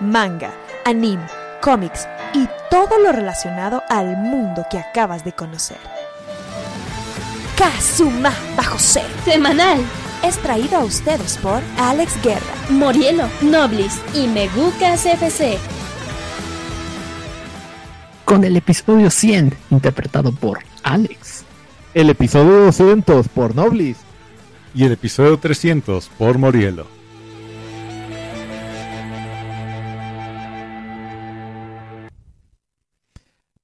Manga, anime, cómics y todo lo relacionado al mundo que acabas de conocer. Kazuma Bajo Cero. Semanal. Es traído a ustedes por Alex Guerra, Morielo, Noblis y Megucas FC. Con el episodio 100, interpretado por Alex. El episodio 200 por Noblis. Y el episodio 300 por Morielo.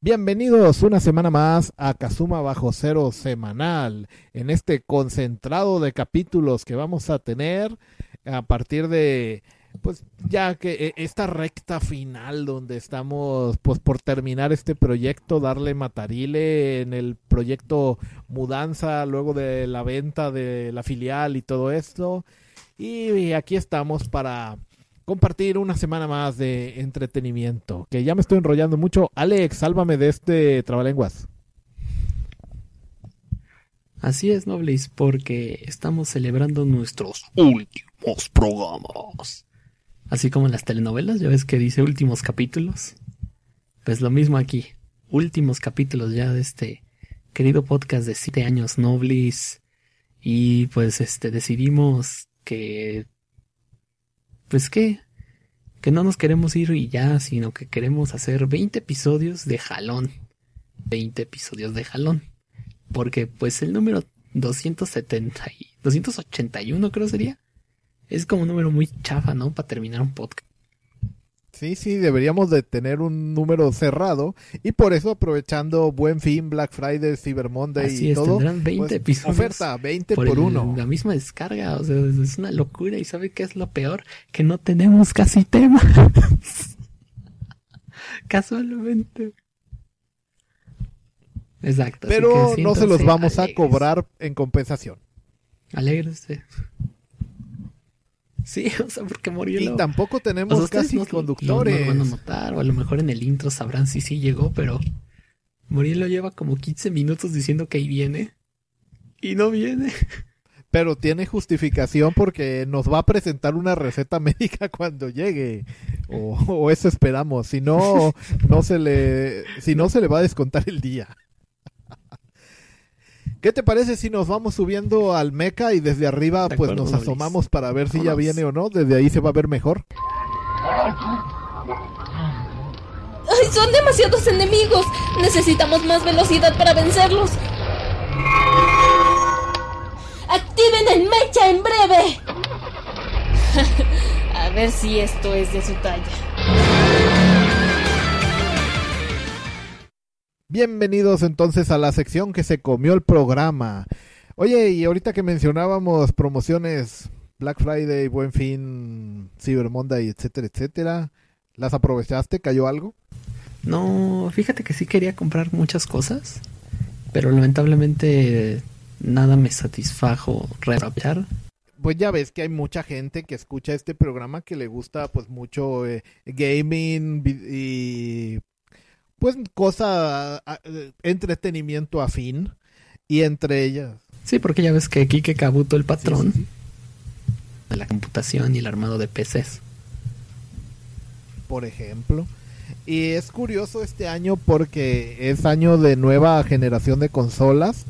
Bienvenidos una semana más a Kazuma Bajo Cero Semanal, en este concentrado de capítulos que vamos a tener a partir de, pues ya que esta recta final donde estamos pues por terminar este proyecto, darle matarile en el proyecto Mudanza, luego de la venta de la filial y todo esto. Y aquí estamos para compartir una semana más de entretenimiento. Que ya me estoy enrollando mucho. Alex, sálvame de este trabalenguas. Así es, Noblis, porque estamos celebrando nuestros últimos programas. Así como en las telenovelas, ya ves que dice últimos capítulos. Pues lo mismo aquí. Últimos capítulos ya de este querido podcast de siete años, Noblis. Y pues este decidimos que pues que, que no nos queremos ir y ya, sino que queremos hacer 20 episodios de jalón. 20 episodios de jalón. Porque pues el número 270 y 281 creo sería. Es como un número muy chafa, ¿no? Para terminar un podcast. Sí, sí, deberíamos de tener un número cerrado y por eso aprovechando Buen Fin, Black Friday, Cyber Monday Así y es, todo. tendrán 20 pues, episodios. Oferta, 20 por, el- uno. La misma descarga, o sea, es una locura. ¿Y sabe qué es lo peor? Que no tenemos casi tema. Casualmente. Exacto. Pero no se los vamos a cobrar en compensación. Alégrese. Sí, o sea, porque Morielo... Y tampoco o sea, tenemos ustedes casi no- conductores. No, no lo van a notar, o a lo mejor en el intro sabrán si sí llegó, pero Morielo lleva como 15 minutos diciendo que ahí viene. Y no viene. Pero tiene justificación porque nos va a presentar una receta médica cuando llegue. O, o eso esperamos. Si no, no se le, si no se le va a descontar el día. ¿Qué te parece si nos vamos subiendo al meca y desde arriba De pues acuerdo, nos Luis. asomamos para ver si ya viene o no? Desde ahí se va a ver mejor. ¡Ay, son demasiados enemigos! Necesitamos más velocidad para vencerlos. ¡Activen el mecha en breve! A ver si esto es de su talla. Bienvenidos entonces a la sección que se comió el programa. Oye, y ahorita que mencionábamos promociones Black Friday, Buen Fin, Cyber Monday, etcétera, etcétera, ¿las aprovechaste? ¿Cayó algo? No, fíjate que sí quería comprar muchas cosas, pero lamentablemente nada me satisfajo reaprovechar. Pues ya ves que hay mucha gente que escucha este programa que le gusta pues mucho eh, gaming y pues cosa, a- entretenimiento afín y entre ellas. Sí, porque ya ves que Kike Kabuto, el patrón Sí, sí, de la computación y el armado de PCs. por ejemplo. Y es curioso este año porque es año de nueva generación de consolas,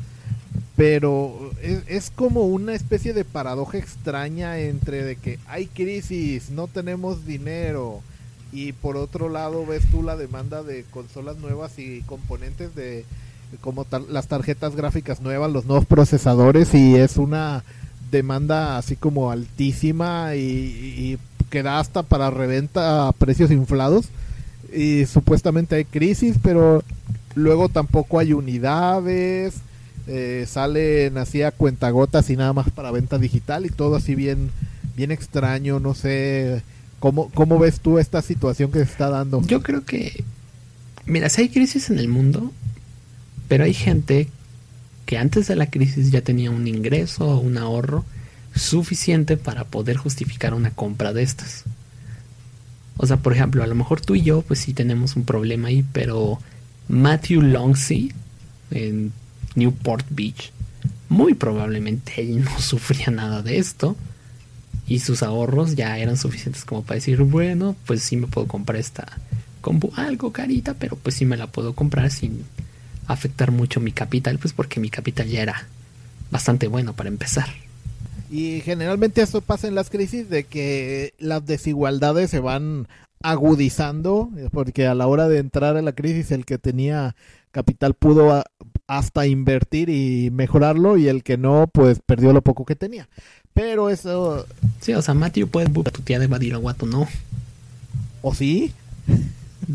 pero es, es como una especie de paradoja extraña entre de que hay crisis, no tenemos dinero y por otro lado ves tú la demanda de consolas nuevas y componentes de como tar- las tarjetas gráficas nuevas, los nuevos procesadores y es una demanda así como altísima y, y que da hasta para reventa a precios inflados. Y supuestamente hay crisis, pero luego tampoco hay unidades, eh, salen así a cuentagotas y nada más para venta digital y todo así bien, bien extraño, no sé, ¿cómo, cómo ves tú esta situación que se está dando? Yo creo que, mira, si hay crisis en el mundo, pero hay gente que antes de la crisis ya tenía un ingreso o un ahorro suficiente para poder justificar una compra de estas. O sea, por ejemplo, a lo mejor tú y yo, pues sí tenemos un problema ahí, pero Matthew Longsey en Newport Beach, muy probablemente él no sufría nada de esto y sus ahorros ya eran suficientes como para decir, bueno, pues sí me puedo comprar esta compu algo carita, pero pues sí me la puedo comprar sin afectar mucho mi capital, pues porque mi capital ya era bastante bueno para empezar. Y generalmente eso pasa en las crisis de que las desigualdades se van agudizando, porque a la hora de entrar en la crisis el que tenía capital pudo hasta invertir y mejorarlo y el que no, pues perdió lo poco que tenía. Pero eso... Sí, o sea, Matthew puede tu tía de Badiraguato, ¿no? ¿O sí?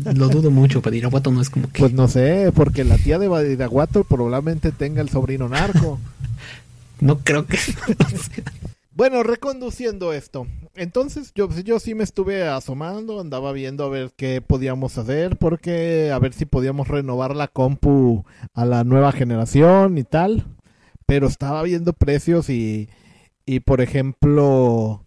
Lo dudo mucho, Badiraguato no es como que... Pues no sé, porque la tía de Badiraguato probablemente tenga el sobrino narco. No creo que. bueno, reconduciendo esto. Entonces yo, yo sí me estuve asomando, andaba viendo a ver qué podíamos hacer, porque a ver si podíamos renovar la compu a la nueva generación y tal. Pero estaba viendo precios y, y por ejemplo,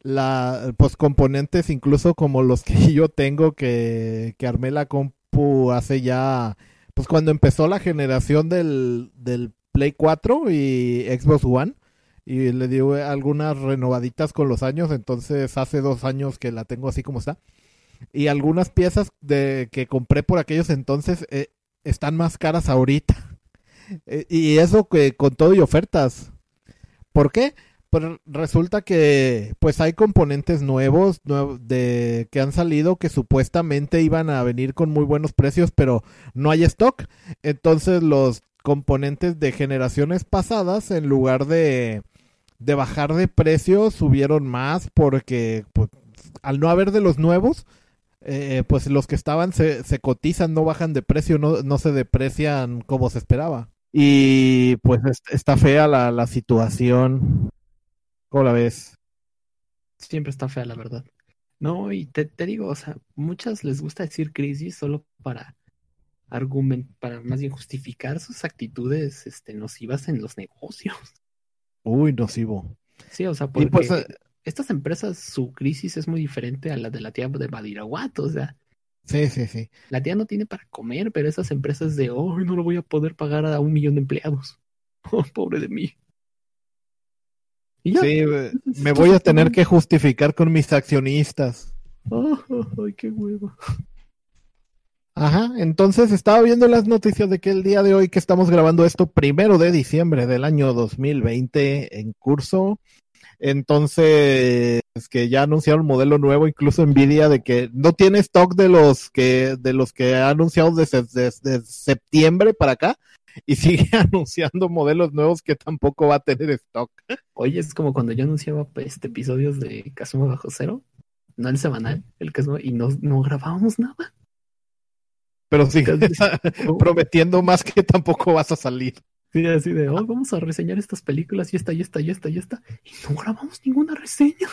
la, pues componentes incluso como los que yo tengo que, que armé la compu hace ya, pues cuando empezó la generación del, del Play 4 y Xbox One. Y le dio algunas renovaditas con los años. Entonces hace dos años que la tengo así como está. Y algunas piezas de que compré por aquellos entonces eh, están más caras ahorita. Eh, y eso que con todo y ofertas. ¿Por qué? Resulta que pues hay componentes nuevos de que han salido que supuestamente iban a venir con muy buenos precios, pero no hay stock. Entonces los componentes de generaciones pasadas, en lugar de, de bajar de precio, subieron más porque pues, al no haber de los nuevos, eh, pues los que estaban se, se, cotizan, no bajan de precio, no, no se deprecian como se esperaba. Y pues está fea la, la situación. ¿Cómo la ves? Siempre está fea, la verdad. No, y te, te digo, o sea, muchas les gusta decir crisis solo para argument para más bien justificar sus actitudes este, nocivas en los negocios. Uy, nocivo. Sí, o sea, porque pues, eh, estas empresas, su crisis es muy diferente a la de la tía de Badiraguato, o sea. Sí, sí, sí. La tía no tiene para comer, pero esas empresas de, oh, no lo voy a poder pagar a un millón de empleados. Oh, pobre de mí. Sí, me voy a tener que justificar con mis accionistas. Oh, ay, qué huevo. Ajá, entonces estaba viendo las noticias de que el día de hoy que estamos grabando esto, primero de diciembre del año 2020 en curso, entonces que ya anunciaron modelo nuevo, incluso Nvidia de que no tiene stock de los que de los que ha anunciado desde, desde septiembre para acá y sigue anunciando modelos nuevos que tampoco va a tener stock. Oye, es como cuando yo anunciaba este episodios de Kazuma bajo cero, no el semanal, el Kazuma y no no grabábamos nada pero sí, prometiendo más que tampoco vas a salir. Sí, así de, oh, vamos a reseñar estas películas y esta, y esta, y esta, y esta. Y no grabamos ninguna reseña.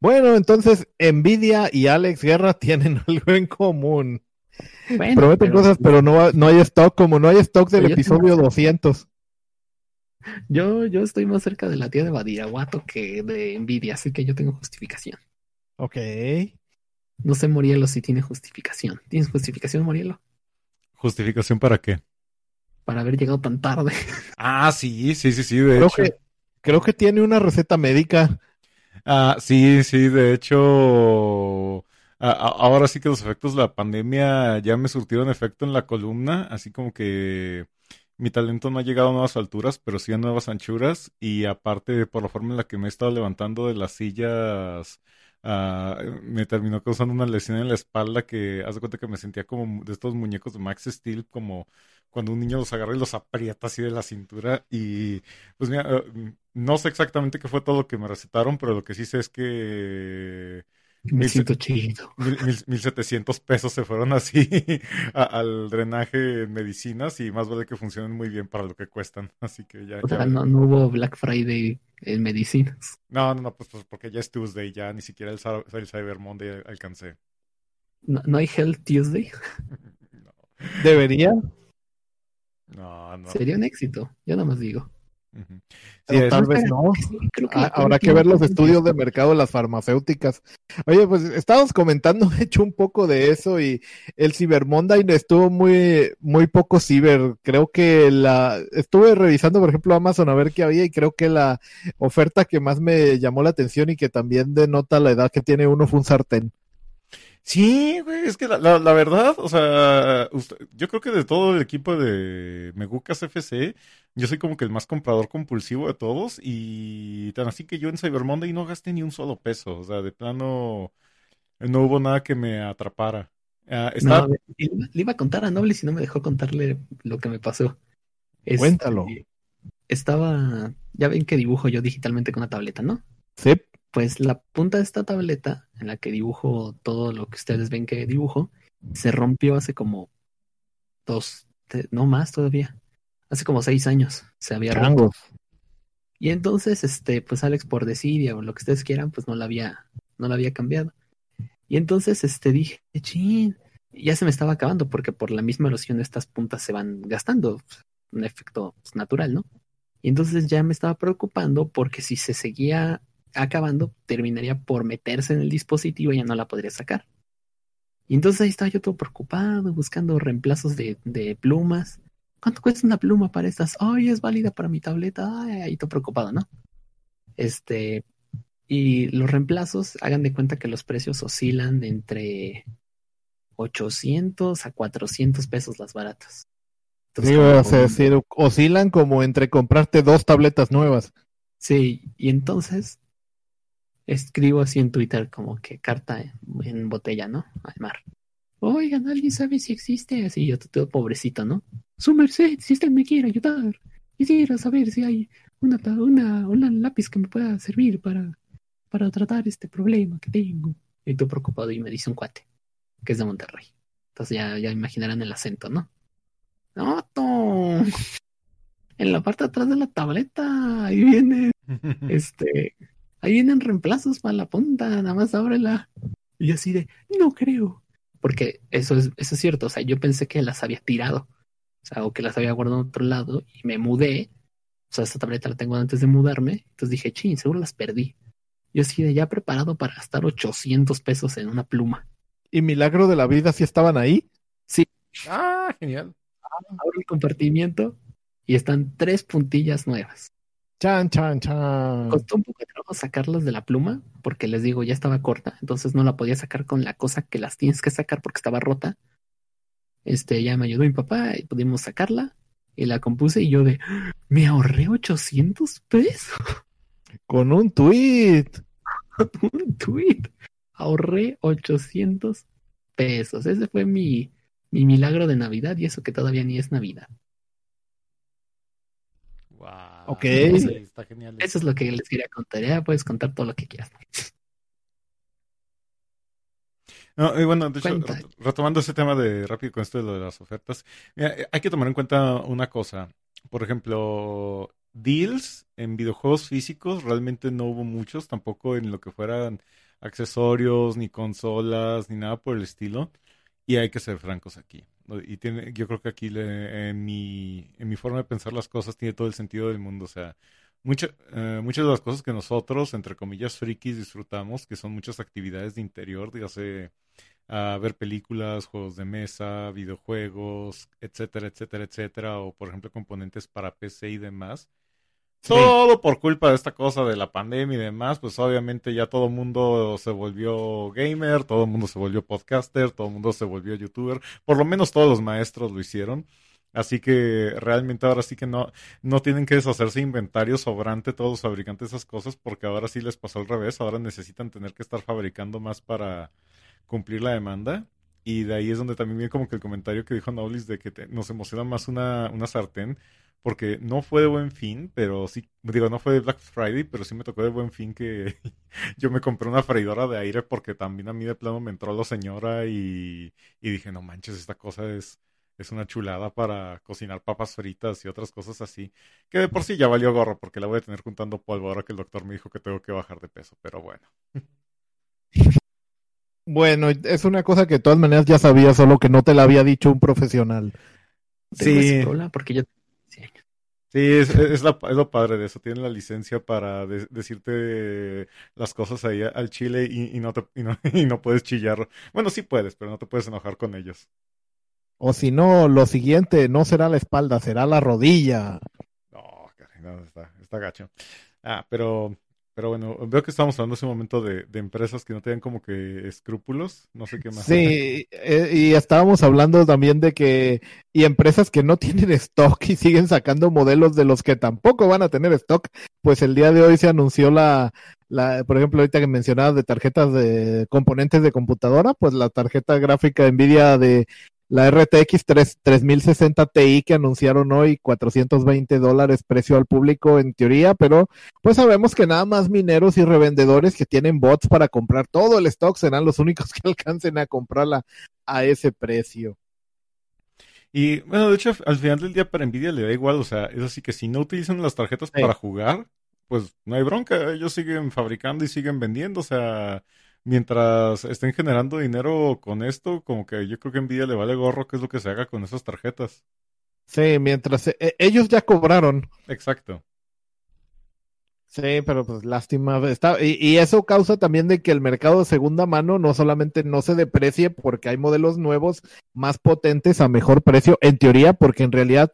Bueno, entonces Nvidia y Alex Guerra tienen algo en común. Prometen cosas, pero no, no hay stock, como no hay stock del episodio 200. Yo, yo estoy más cerca de la tía de Badiraguato que de Nvidia, así que yo tengo justificación. Ok. No sé, Morielo, si tiene justificación. ¿Tienes justificación, Morielo? ¿Justificación para qué? Para haber llegado tan tarde. Ah, sí, sí, sí, sí, de creo hecho. Que, creo que tiene una receta médica. Ah, sí, sí, de hecho. Ahora sí que los efectos de la pandemia ya me surtieron efecto en la columna, así como que mi talento no ha llegado a nuevas alturas, pero sí a nuevas anchuras. Y aparte, por la forma en la que me he estado levantando de las sillas ah, me terminó causando una lesión en la espalda que hace cuenta que me sentía como de estos muñecos de Max Steel, como cuando un niño los agarra y los aprieta así de la cintura. Y pues mira, eh, no sé exactamente qué fue todo lo que me recetaron, pero lo que sí sé es que Me mil, siento chido. mil- mil- 1700 pesos se fueron así a- al drenaje en medicinas y más vale que funcionen muy bien para lo que cuestan. Así que ya, O ya sea, no, no hubo Black Friday en medicinas. No, no, no, pues, pues porque ya es Tuesday, ya ni siquiera el, Cyber Monday alcancé. No, no hay Health Tuesday. No, Debería, no, no. Sería un éxito. Yo nada más digo. Sí, pero tal vez no. Creo que Ah, Habrá que ver los estudios de mercado de las farmacéuticas. Oye, pues estábamos comentando, de hecho, un poco de eso y el Cyber Monday estuvo muy, muy poco ciber. Creo que la, estuve revisando, por ejemplo, Amazon a ver qué había y creo que la oferta que más me llamó la atención y que también denota la edad que tiene uno fue un sartén. Sí, güey, es que la, la- la verdad, o sea, usted- yo creo que de todo el equipo de Megucas FC, yo soy como que el más comprador compulsivo de todos y tan así que yo en Cyber Monday no gasté ni un solo peso, o sea, de plano no hubo nada que me atrapara. Ah, No, iba le iba a contar a Noble si no me dejó contarle lo que me pasó. Este, Cuéntalo. Estaba, ya ven que dibujo yo digitalmente con una tableta, ¿no? Sí, Pues la punta de esta tableta en la que dibujo todo lo que ustedes ven que dibujo se rompió hace como dos, no más todavía, hace como seis años se había roto. changos. Y entonces, este, pues Alex por desidia o lo que ustedes quieran, pues no la había, no la había cambiado. Y entonces, este, dije, chin, ya se me estaba acabando porque por la misma erosión estas puntas se van gastando, un efecto pues, natural, ¿no? Y entonces ya me estaba preocupando porque si se seguía acabando, terminaría por meterse en el dispositivo y ya no la podría sacar. Y entonces ahí estaba yo todo preocupado, buscando reemplazos de, de plumas. ¿Cuánto cuesta una pluma para estas? Ay, es válida para mi tableta. Ay, ahí todo preocupado, ¿no? Este, y los reemplazos, hagan de cuenta que los precios oscilan de entre 800 a 400 pesos las baratas. Entonces, como- o sea, sí, oscilan como entre comprarte dos tabletas nuevas. Sí, y entonces escribo así en Twitter como que carta en, botella, ¿no? Al mar. Oigan, ¿alguien sabe si existe? Así yo todo pobrecito, ¿no? Su merced, si usted me quiere ayudar, quisiera saber si hay una, una, un lápiz que me pueda servir para, para tratar este problema que tengo. Y tú preocupado y me dice un cuate, que es de Monterrey. Entonces ya, ya imaginarán el acento, ¿no? No, tú. En la parte de atrás de la tableta, ahí viene este, ahí vienen reemplazos para la punta, nada más ábrela. Y yo así de, no creo. Porque eso es, eso es cierto, o sea, yo pensé que las había tirado, o sea, o que las había guardado en otro lado y me mudé. O sea, esta tableta la tengo antes de mudarme. Entonces dije, chin, seguro las perdí. Yo así de ya preparado para gastar 800 pesos en una pluma. Y milagro de la vida, si estaban ahí. Ah, genial. Abro el compartimiento y están tres puntillas nuevas. Chan, chan, chan. Costó un poco de trabajo sacarlas de la pluma, porque les digo, ya estaba corta, entonces no la podía sacar con la cosa que las tienes que sacar porque estaba rota. Este, ya me ayudó mi papá y pudimos sacarla y la compuse y yo de, "¡Ah! me ahorré 800 pesos. Con un tweet. Un tweet. Ahorré 800 pesos. Ese fue mi, mi milagro de Navidad y eso que todavía ni es Navidad. Wow. Ok. Sí, está genial. Eso es lo que les quería contar. Ya puedes contar todo lo que quieras. No, y bueno, de hecho, retomando ese tema de rápido con esto de lo de las ofertas, mira, eh, hay que tomar en cuenta una cosa. Por ejemplo, deals en videojuegos físicos realmente no hubo muchos, tampoco en lo que fueran accesorios, ni consolas, ni nada por el estilo. Y hay que ser francos aquí. Y tiene, yo creo que aquí le- en mi, en mi forma de pensar las cosas tiene todo el sentido del mundo. O sea, eh, muchas de las cosas que nosotros, entre comillas, frikis, disfrutamos, que son muchas actividades de interior, dígase a ver películas, juegos de mesa, videojuegos, etcétera, etcétera, etcétera, o por ejemplo componentes para PC y demás. Todo por culpa de esta cosa de la pandemia y demás, pues obviamente ya todo mundo se volvió gamer, todo el mundo se volvió podcaster, todo el mundo se volvió youtuber, por lo menos todos los maestros lo hicieron. Así que realmente ahora sí que no, no tienen que deshacerse inventario sobrante todos los fabricantes de esas cosas porque ahora sí les pasó al revés, ahora necesitan tener que estar fabricando más para cumplir la demanda. Y de ahí es donde también viene como que el comentario que dijo Noblis de que nos emociona más una, una sartén porque no fue de buen fin, pero sí, digo, no fue de Black Friday, pero sí me tocó de buen fin que yo me compré una freidora de aire porque también a mí de plano me entró la señora y, y dije, no manches, esta cosa es, es una chulada para cocinar papas fritas y otras cosas así, que de por sí ya valió gorro porque la voy a tener juntando polvo ahora que el doctor me dijo que tengo que bajar de peso, pero bueno. Bueno, es una cosa que de todas maneras ya sabía, solo que no te la había dicho un profesional. Sí. Porque yo Sí, es, es, la, es, lo padre de eso. Tienen la licencia para decirte las cosas ahí al chile y, y no te, y, no, y, no, puedes chillar. Bueno, sí puedes, pero no te puedes enojar con ellos. O si no, lo siguiente no será la espalda, será la rodilla. No, no está, está gacho. Ah, pero pero bueno, veo que estamos hablando hace un momento de, empresas que no tienen como que escrúpulos, no sé qué más. Sí, eh, y estábamos hablando también de que, y empresas que no tienen stock y siguen sacando modelos de los que tampoco van a tener stock, pues el día de hoy se anunció la, la por ejemplo, ahorita que mencionabas de tarjetas de componentes de computadora, pues la tarjeta gráfica Nvidia de la RTX 3, 3060 Ti que anunciaron hoy 420 dólares precio al público en teoría, pero pues sabemos que nada más mineros y revendedores que tienen bots para comprar todo el stock serán los únicos que alcancen a comprarla a ese precio. Y bueno, de hecho, al final del día para Nvidia le da igual, o sea, es así que si no utilizan las tarjetas para jugar, pues no hay bronca, ellos siguen fabricando y siguen vendiendo, o sea, mientras estén generando dinero con esto, como que yo creo que Nvidia le vale gorro qué es lo que se haga con esas tarjetas. Sí, mientras e, ellos ya cobraron. Exacto. Sí, pero pues lástima. Está, y, y, eso causa también de que el mercado de segunda mano no solamente no se deprecie porque hay modelos nuevos más potentes a mejor precio, en teoría, porque en realidad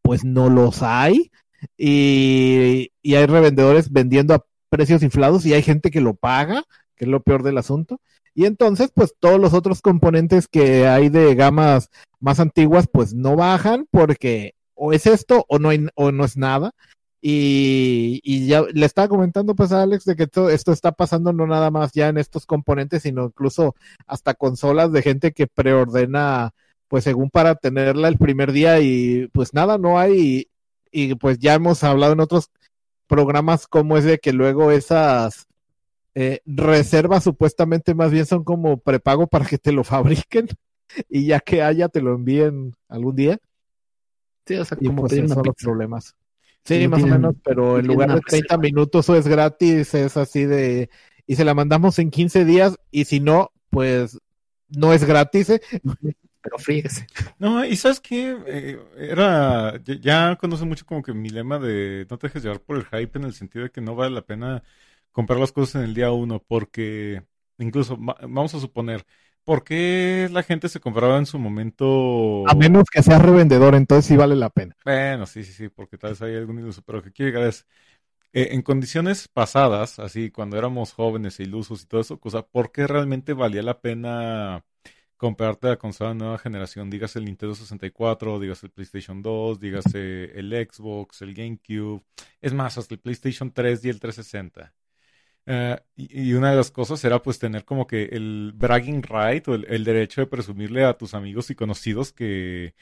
pues no los hay. Y, y hay revendedores vendiendo a precios inflados y hay gente que lo paga es lo peor del asunto. Y entonces, pues todos los otros componentes que hay de gamas más antiguas, pues no bajan porque o es esto o no, hay, o no es nada. Y, y, ya le estaba comentando pues a Alex de que esto, esto está pasando no nada más ya en estos componentes, sino incluso hasta consolas de gente que preordena pues según para tenerla el primer día y pues nada, no hay y, y pues ya hemos hablado en otros programas como es de que luego esas eh, reservas supuestamente más bien son como prepago para que te lo fabriquen y ya que haya te lo envíen algún día. Sí, o sea, y como pues son los problemas. Sí, más o menos, pero en lugar de 30 minutos o es gratis, es así de... Y se la mandamos en 15 días y si no, pues no es gratis, ¿eh? pero fíjese. No, y sabes qué, eh, era, ya, conoce mucho como que mi lema de no te dejes llevar por el hype en el sentido de que no vale la pena comprar las cosas en el día uno, porque incluso vamos a suponer, ¿por qué la gente se compraba en su momento? A menos que sea revendedor, entonces sí vale la pena. Bueno, sí, sí, sí, porque tal vez hay algún iluso, pero que quiero llegar es, eh, en condiciones pasadas, así cuando éramos jóvenes e ilusos y todo eso, cosa, ¿por qué realmente valía la pena comprarte la consola de nueva generación? Dígase el Nintendo 64, dígase el PlayStation 2, dígase el Xbox, el GameCube, es más, hasta el PlayStation 3 y el 360. Uh, y, una de las cosas era pues tener como que el bragging right o el, derecho de presumirle a tus amigos y conocidos que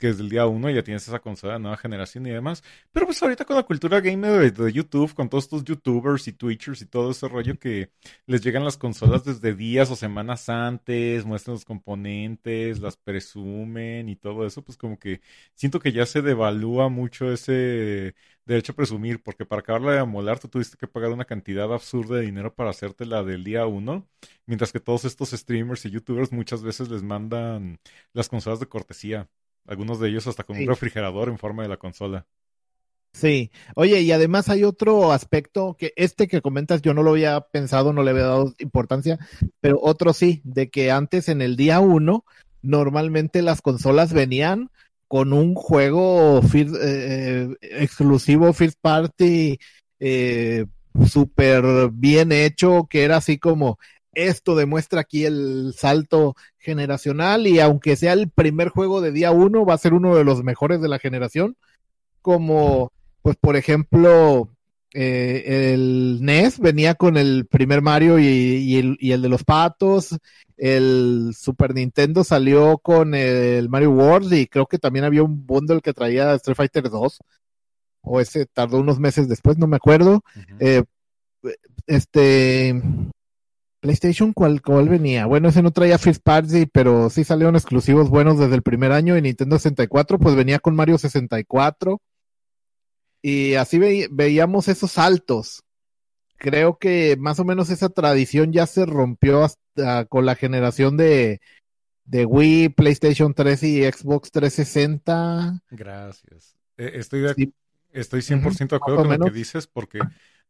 que desde el día uno ya tienes esa consola de nueva generación y demás. Pero pues ahorita con la cultura gamer de, YouTube, con todos estos youtubers y twitchers y todo ese rollo que les llegan las consolas desde días o semanas antes, muestran los componentes, las presumen y todo eso, pues como que siento que ya se devalúa mucho ese derecho a presumir, porque para acabarla de amolar tú tuviste que pagar una cantidad absurda de dinero para hacerte la del día uno, mientras que todos estos streamers y youtubers muchas veces les mandan las consolas de cortesía. Algunos de ellos hasta con un refrigerador en forma de la consola. Sí, oye, y además hay otro aspecto que este que comentas yo no lo había pensado, no le había dado importancia, pero otro sí, de que antes en el día uno normalmente las consolas venían con un juego first, eh, exclusivo first party eh, súper bien hecho, que era así como esto demuestra aquí el salto generacional y aunque sea el primer juego de día uno, va a ser uno de los mejores de la generación, como pues por ejemplo eh, el NES venía con el primer Mario y, el, y, el, de los patos, el Super Nintendo salió con el Mario World y creo que también había un bundle que traía Street Fighter 2 o ese tardó unos meses después, no me acuerdo. eh, este PlayStation, ¿cuál, ¿cuál venía? Bueno, ese no traía First Party, pero sí salieron exclusivos buenos desde el primer año. Y Nintendo 64, pues venía con Mario 64. Y así veíamos esos saltos. Creo que más o menos esa tradición ya se rompió hasta con la generación de, de Wii, PlayStation 3 y Xbox 360. Gracias. Eh, estoy, de, estoy 100% de acuerdo con lo que dices porque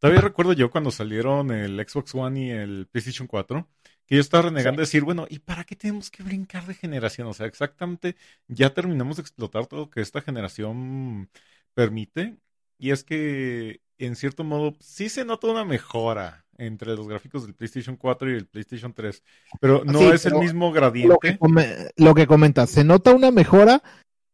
Todavía recuerdo yo cuando salieron el Xbox One y el PlayStation 4, que yo estaba renegando a decir, bueno, ¿y para qué tenemos que brincar de generación? O sea, exactamente, ya terminamos de explotar todo lo que esta generación permite. Y es que, en cierto modo, sí se nota una mejora entre los gráficos del PlayStation 4 y el PlayStation 3, pero no es el mismo gradiente. Lo que, lo que comentas, se nota una mejora,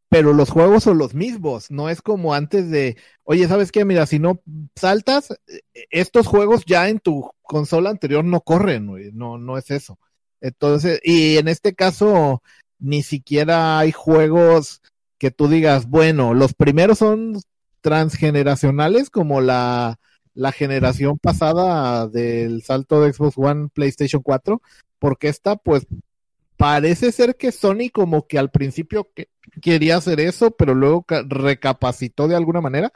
pero los juegos son los mismos, no es como antes de, oye, ¿sabes qué? Mira, si no saltas, eh, estos juegos ya en tu consola anterior no corren, no, no es eso. Entonces, y en este caso, ni siquiera hay juegos que tú digas, bueno, los primeros son transgeneracionales como la, la generación pasada del salto de Xbox One, PlayStation 4, porque esta pues parece ser que Sony como que al principio que quería hacer eso, pero luego recapacitó de alguna manera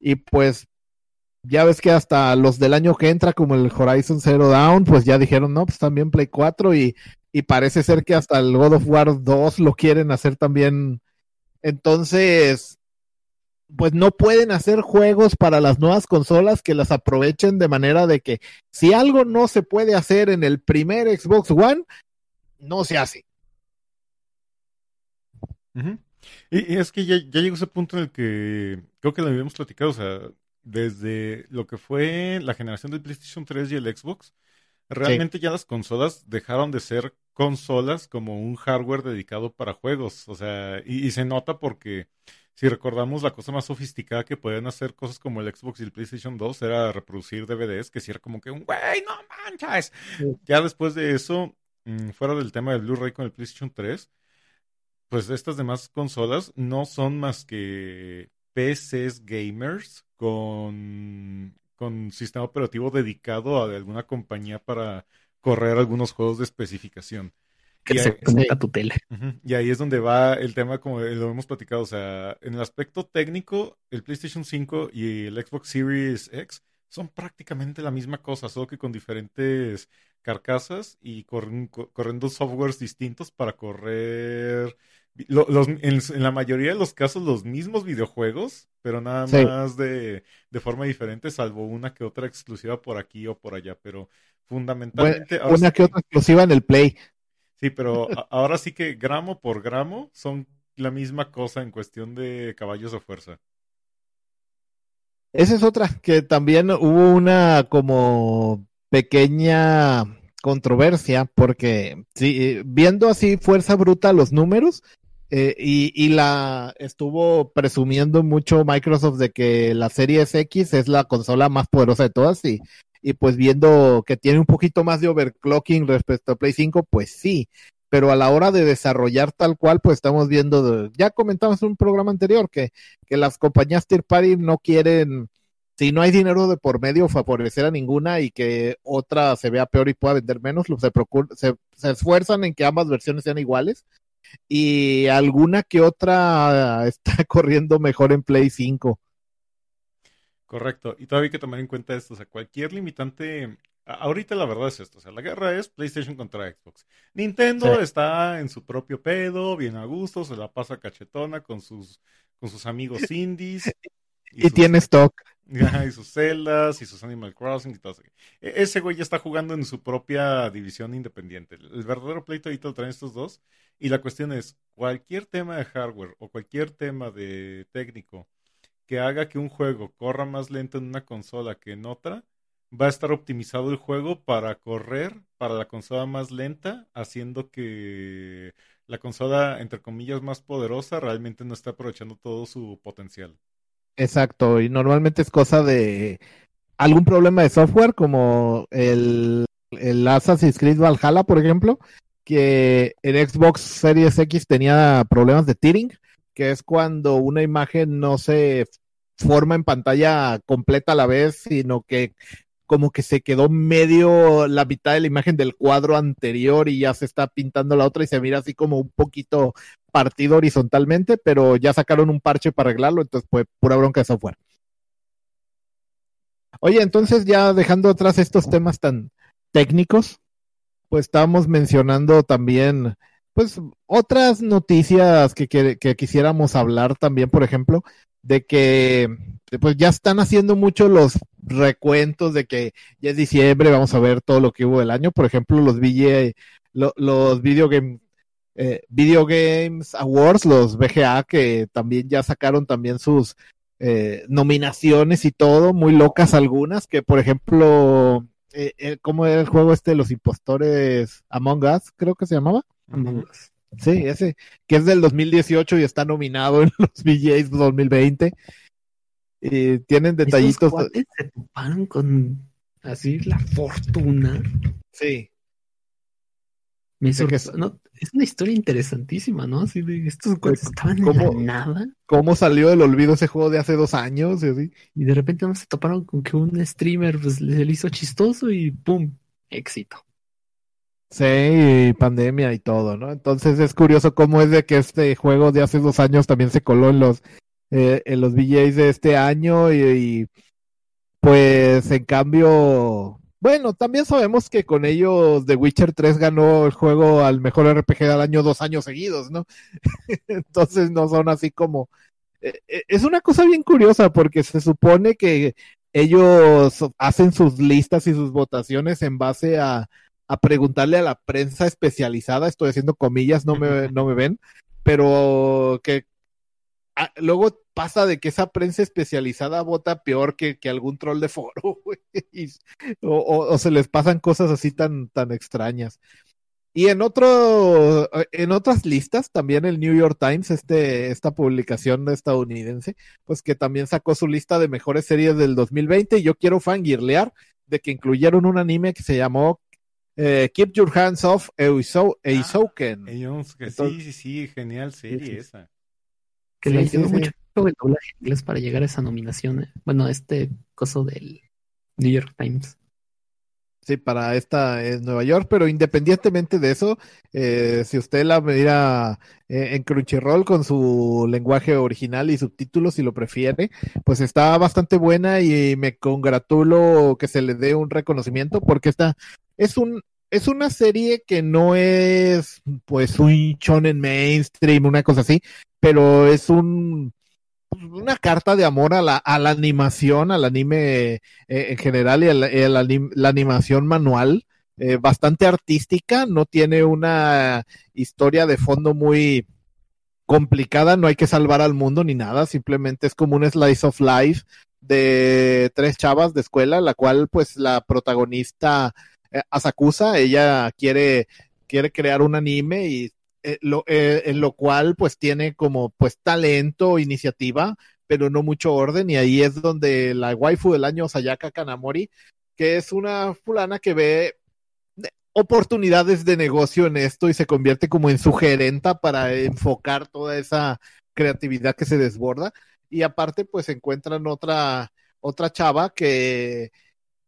y pues ya ves que hasta los del año que entra como el Horizon Zero Dawn, pues ya dijeron, no, pues también Play 4 y, y parece ser que hasta el God of War 2 lo quieren hacer también. Entonces, pues no pueden hacer juegos para las nuevas consolas que las aprovechen de manera de que si algo no se puede hacer en el primer Xbox One, no se hace. Y, es que ya, llegó ese punto en el que creo que lo habíamos platicado, o sea, desde lo que fue la generación del PlayStation 3 y el Xbox, realmente ya las consolas dejaron de ser consolas como un hardware dedicado para juegos, o sea, y, se nota porque si recordamos la cosa más sofisticada que podían hacer cosas como el Xbox y el PlayStation 2 era reproducir DVDs, que si era como que un güey, no manches. Ya después de eso, Mm, fuera del tema del Blu-ray con el PlayStation 3, pues estas demás consolas no son más que PCs gamers con, con sistema operativo dedicado a alguna compañía para correr algunos juegos de especificación. Que se conecta a tu tele. y ahí es donde va el tema, como lo hemos platicado. O sea, en el aspecto técnico, el PlayStation 5 y el Xbox Series X son prácticamente la misma cosa, solo que con diferentes carcasas y corriendo softwares distintos para correr los, en, la mayoría de los casos los mismos videojuegos, pero nada más de, forma diferente, salvo una que otra exclusiva por aquí o por allá, pero fundamentalmente... una que otra exclusiva en el Play. Sí, pero ahora sí que gramo por gramo son la misma cosa en cuestión de caballos de fuerza. Esa es otra, que también hubo una como pequeña controversia porque sí, viendo así fuerza bruta los números eh, y, y, la estuvo presumiendo mucho Microsoft de que la Series X es la consola más poderosa de todas y, y pues viendo que tiene un poquito más de overclocking respecto a Play 5, pues sí, pero a la hora de desarrollar tal cual, pues estamos viendo, ya comentamos en un programa anterior que, que las compañías tier party no quieren si no hay dinero de por medio, favorecer a ninguna y que otra se vea peor y pueda vender menos, se, se, esfuerzan en que ambas versiones sean iguales y alguna que otra está corriendo mejor en Play 5. Correcto, y todavía hay que tomar en cuenta esto, o sea, cualquier limitante, ahorita la verdad es esto, o sea, la guerra es PlayStation contra Xbox. Nintendo está en su propio pedo, bien a gusto, se la pasa cachetona con sus, con sus amigos indies. Y, tiene stock. y sus celdas y sus Animal Crossing y todo eso. E, ese güey ya está jugando en su propia división independiente. El verdadero pleito ahorita lo traen estos dos. Y la cuestión es, cualquier tema de hardware o cualquier tema de técnico que haga que un juego corra más lento en una consola que en otra, va a estar optimizado el juego para correr para la consola más lenta, haciendo que la consola, entre comillas, más poderosa realmente no está aprovechando todo su potencial. Exacto, y normalmente es cosa de algún problema de software como el, el Assassin's Creed Valhalla, por ejemplo, que en Xbox Series X tenía problemas de tearing, que es cuando una imagen no se forma en pantalla completa a la vez, sino que como que se quedó medio la mitad de la imagen del cuadro anterior y ya se está pintando la otra y se mira así como un poquito partido horizontalmente, pero ya sacaron un parche para arreglarlo, entonces fue pura bronca de software. Oye, entonces ya dejando atrás estos temas tan técnicos, pues estábamos mencionando también, pues, otras noticias que, que quisiéramos hablar también, por ejemplo, de que pues ya están haciendo mucho los recuentos de que ya es diciembre, vamos a ver todo lo que hubo el año. Por ejemplo, los VGA, los Video Game, eh, Video Games Awards, los VGA, que también ya sacaron también sus eh, nominaciones y todo, muy locas algunas, que por ejemplo, eh, ¿cómo era el juego este de los impostores Among Us? Creo que se llamaba. Among Us. Sí, ese, que es del 2018 y está nominado en los VJs 2020. Y tienen detallitos. se toparon con así la fortuna. Sí. Me es, no, es una historia interesantísima, ¿no? Así de estos cuates estaban en nada. ¿Cómo salió del olvido ese juego de hace dos años? Y, así? y de repente no se toparon con que un streamer pues, le hizo chistoso y ¡pum! éxito. Sí, pandemia y todo, ¿no? Entonces es curioso cómo es de que este juego de hace dos años también se coló en los eh, en los VJs de este año y, pues en cambio, bueno, también sabemos que con ellos The Witcher 3 ganó el juego al mejor RPG del año dos años seguidos, ¿no? Entonces no son así como... Eh, eh, es una cosa bien curiosa porque se supone que ellos hacen sus listas y sus votaciones en base a a preguntarle a la prensa especializada, estoy haciendo comillas, no me, no me ven, pero que ah, luego pasa de que esa prensa especializada vota peor que, que algún troll de foro, o, o, se les pasan cosas así tan, tan extrañas. Y en otro, en otras listas, también el New York Times, este, esta publicación estadounidense, pues que también sacó su lista de mejores series del 2020. Y yo quiero fangirlear de que incluyeron un anime que se llamó eh, Keep Your Hands Off Eisouken. Ah, sí, sí, sí, genial serie esa. Que le ayudó mucho el doblaje inglés para llegar a esa nominación. Eh. Bueno, este coso del New York Times. Sí, para esta es Nueva York, pero independientemente de eso, eh, si usted la mira eh, en Crunchyroll con su lenguaje original y subtítulos, si lo prefiere, pues está bastante buena y me congratulo que se le dé un reconocimiento porque esta es un es una serie que no es pues un shonen mainstream, una cosa así, pero es un una carta de amor a la, a la animación, al anime eh, en general y a la, animación manual, eh, bastante artística, no tiene una historia de fondo muy complicada, no hay que salvar al mundo ni nada, simplemente es como un slice of life de tres chavas de escuela, la cual pues la protagonista Asakusa, ella quiere, quiere crear un anime y eh, lo, eh, en lo cual pues tiene como pues talento, iniciativa, pero no mucho orden y ahí es donde la waifu del año Sayaka Kanamori, que es una fulana que ve oportunidades de negocio en esto y se convierte como en su gerenta para enfocar toda esa creatividad que se desborda. Y aparte pues encuentran otra otra chava que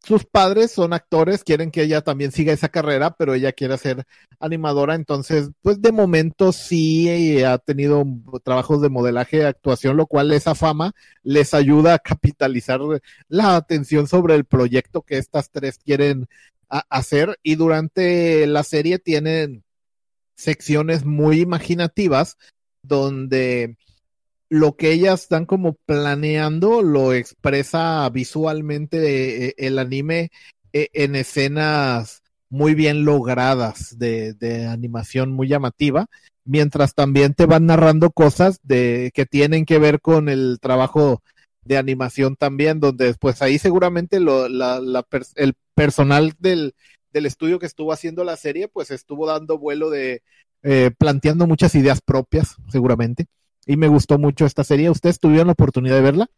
sus padres son actores, quieren que ella también siga esa carrera, pero ella quiere ser animadora, entonces, pues de momento sí ha tenido trabajos de modelaje, actuación, lo cual esa fama les ayuda a capitalizar la atención sobre el proyecto que estas tres quieren hacer. Y durante la serie tienen secciones muy imaginativas donde lo que ellas están como planeando lo expresa visualmente eh, el anime eh, en escenas muy bien logradas de, animación muy llamativa, mientras también te van narrando cosas de que tienen que ver con el trabajo de animación también, donde pues ahí seguramente lo, la, la el personal del, estudio que estuvo haciendo la serie, pues estuvo dando vuelo de eh, planteando muchas ideas propias, seguramente. Y me gustó mucho esta serie. ¿Ustedes tuvieron la oportunidad de verla?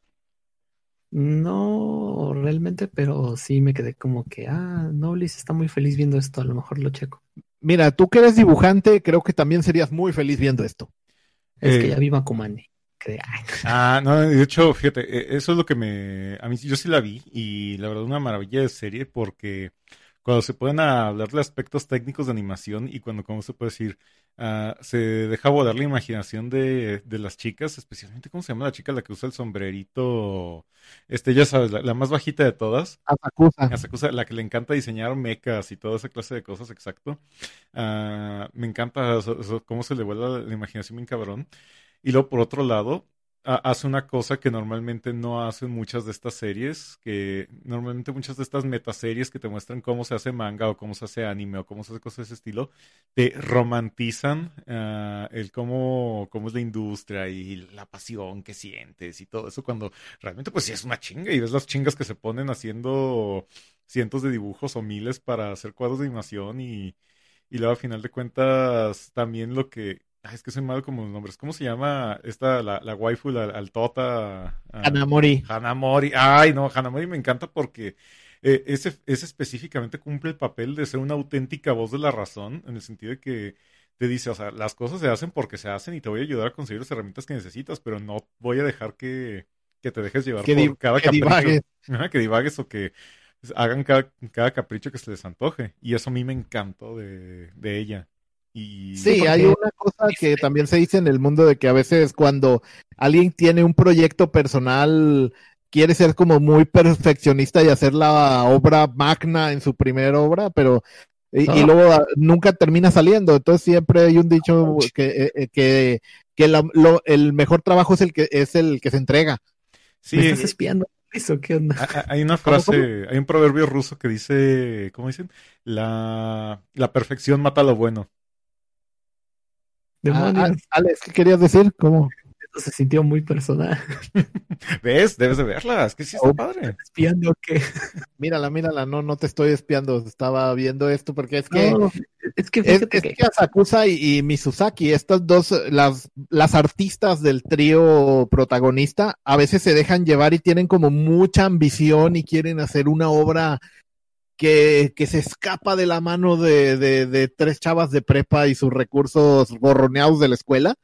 No, realmente, pero sí me quedé como que, ah, Noblis está muy feliz viendo esto, a lo mejor lo checo. Mira, tú que eres dibujante, creo que también serías muy feliz viendo esto. Es que eh, ya vi Makumani. Ah, no, de hecho, fíjate, e, eso es lo que me... A mí yo sí la vi y la verdad una maravilla de serie porque cuando se pueden hablar de aspectos técnicos de animación y cuando, ¿cómo se puede decir? Uh, se deja volar la imaginación de, de, las chicas, especialmente, ¿cómo se llama la chica la que usa el sombrerito? Este, ya sabes, la, más bajita de todas. Asakusa. Asakusa, la que le encanta diseñar mecas y toda esa clase de cosas, exacto. Uh, me encanta cómo se le vuela la imaginación bien cabrón. Y luego, por otro lado, hace una cosa que normalmente no hacen muchas de estas series, que normalmente muchas de estas metaseries que te muestran cómo se hace manga o cómo se hace anime o cómo se hace cosas de ese estilo, te romantizan uh, el cómo, cómo es la industria y la pasión que sientes y todo eso cuando realmente pues sí es una chinga y ves las chingas que se ponen haciendo cientos de dibujos o miles para hacer cuadros de animación y, y luego a final de cuentas también lo que es que soy malo como los nombres. ¿Cómo se llama esta, la, la waifu, la altota? Uh, Hanamori. Hanamori. Ay, no, Hanamori me encanta porque eh, ese, ese específicamente cumple el papel de ser una auténtica voz de la razón, en el sentido de que te dice, o sea, las cosas se hacen porque se hacen y te voy a ayudar a conseguir las herramientas que necesitas, pero no voy a dejar que, que te dejes llevar por cada que capricho. Divagues. que divagues o que hagan cada, cada, capricho que se les antoje. Y eso a mí me encantó de, de ella sí, hay una cosa que también se dice en el mundo de que a veces cuando alguien tiene un proyecto personal quiere ser como muy perfeccionista y hacer la obra magna en su primera obra, pero y, ah. luego ah, nunca termina saliendo. Entonces siempre hay un dicho que, eh, eh, que, que lo, el mejor trabajo es el que es el que se entrega. Sí, ¿Me estás espiando. Eso, ¿qué onda? Hay una frase, hay un proverbio ruso que dice, ¿cómo dicen? La, la perfección mata lo bueno. Ah, ah, Alex, ¿qué querías decir? ¿Cómo? se sintió muy personal. ¿Ves? Debes de verla, es que sí está oh, padre. ¿Espiando qué? Mírala, mírala, no, no te estoy espiando, estaba viendo esto porque es que es que, es, que... Asakusa y, y, Mizusaki, estas dos, las, las artistas del trío protagonista, a veces se dejan llevar y tienen como mucha ambición y quieren hacer una obra que, que se escapa de la mano de, tres chavas de prepa y sus recursos borroneados de la escuela.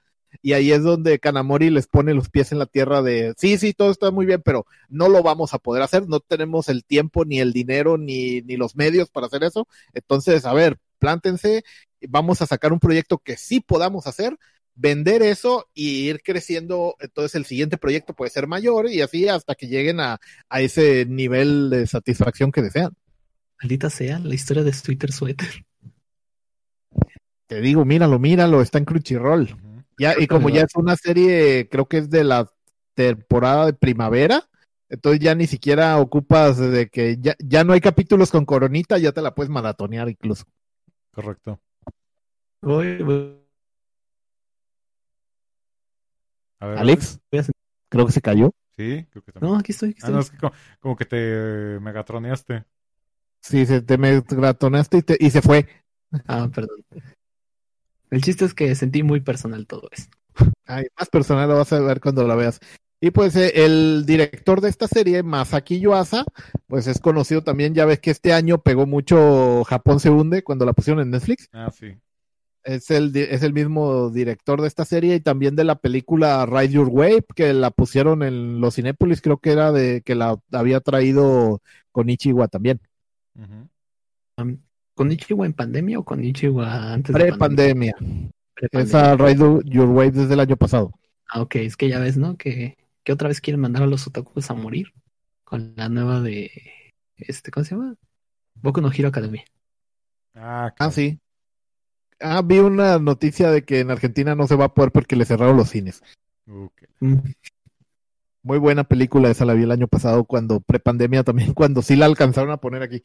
Y ahí es donde Kanamori les pone los pies en la tierra de, sí, sí, todo está muy bien, pero no lo vamos a poder hacer, no tenemos el tiempo, ni el dinero, ni, ni los medios para hacer eso. Entonces, a ver, plántense, vamos a sacar un proyecto que sí podamos hacer, vender eso y ir creciendo, entonces el siguiente proyecto puede ser mayor y así hasta que lleguen a ese nivel de satisfacción que desean. Maldita sea, la historia de Twitter Sweater. Te digo, míralo, míralo, está en Crunchyroll. Ya, y como ya es una serie, creo que es de la temporada de primavera, entonces ya ni siquiera ocupas de que ya, ya no hay capítulos con coronita, ya te la puedes maratonear incluso. Correcto. Alex, creo que se cayó. Sí, creo que también. No, aquí estoy. Aquí ah, como, como, que te megatroneaste. Sí, se te me gratonaste y, te, y se fue. Ah, perdón. El chiste es que sentí muy personal todo esto. Ay, más personal lo vas a ver cuando la veas. Y pues eh, el director de esta serie, Masaki Yuasa, pues es conocido también, ya ves que este año pegó mucho Japón se hunde cuando la pusieron en Netflix. Ah, sí. Es el, es el mismo director de esta serie y también de la película Ride Your Wave, que la pusieron en los Cinépolis, creo que era de que la había traído con Ichiwa también. ¿Con Ichiwa en pandemia o con Ichiwa antes de pandemia? Esa Ride Your Wave desde el año pasado. Ah, ok, es que ya ves, ¿no? Que, que otra vez quieren mandar a los otakus a morir con la nueva de este, ¿cómo se llama? Boku no Hero Academia. Ah, ah, sí. Ah, vi una noticia de que en Argentina no se va a poder porque le cerraron los cines. Mm. Muy buena película, esa la vi el año pasado cuando prepandemia también, cuando sí la alcanzaron a poner aquí.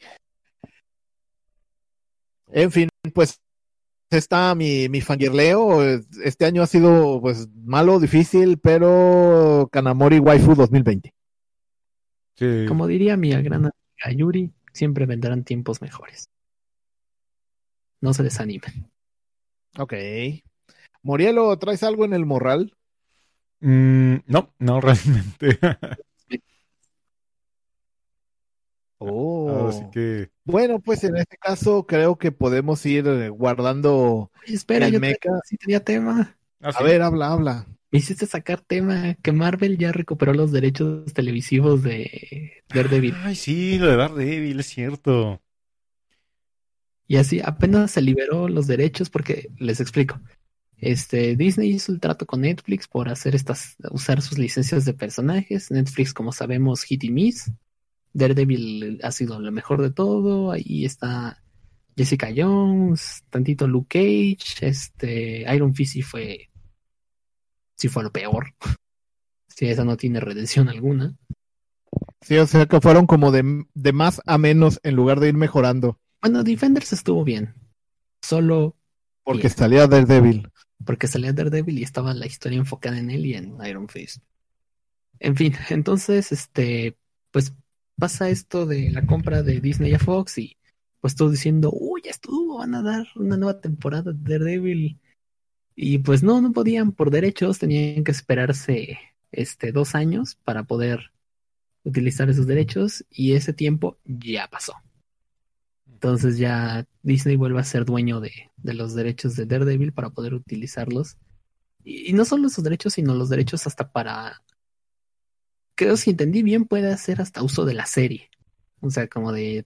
En fin, pues está mi, mi fangirleo. Este año ha sido pues malo, difícil, pero Kanamori Waifu 2020. Sí. Como diría mi gran amiga Yuri, siempre vendrán tiempos mejores. No se desanimen. Ok. Morielo, ¿traes algo en el morral? Mm, no, no realmente. Oh. Así que Bueno, pues en este caso creo que podemos ir eh, guardando. Oye, espera, El yo mecha. te- sí tenía tema. ah, A ver, habla, habla. Me hiciste sacar tema que Marvel ya recuperó los derechos televisivos de Daredevil. Ay, sí, lo de Daredevil, es cierto. Y así apenas se liberó los derechos porque les explico. Este, Disney hizo el trato con Netflix por hacer estas, usar sus licencias de personajes. Netflix, como sabemos, hit y miss. Daredevil ha sido lo mejor de todo. Ahí está Jessica Jones, tantito Luke Cage, este, Iron Fist sí fue, sí fue lo peor. Sí, esa no tiene redención alguna. Sí, o sea que fueron como de, de más a menos en lugar de ir mejorando. Bueno, Defenders estuvo bien. Solo Porque salía Daredevil. Porque salía Daredevil y estaba la historia enfocada en él y en Iron Fist. En fin, entonces, este, pues pasa esto de la compra de Disney a Fox y pues todo diciendo, uy, ya estuvo, van a dar una nueva temporada de Daredevil. Y pues no, no podían por derechos, tenían que esperarse este dos años para poder utilizar esos derechos y ese tiempo ya pasó. Entonces ya Disney vuelve a ser dueño de, de los derechos de Daredevil para poder utilizarlos. Y, y no solo esos derechos, sino los derechos hasta para... Creo si entendí bien, puede hacer hasta uso de la serie. O sea, como de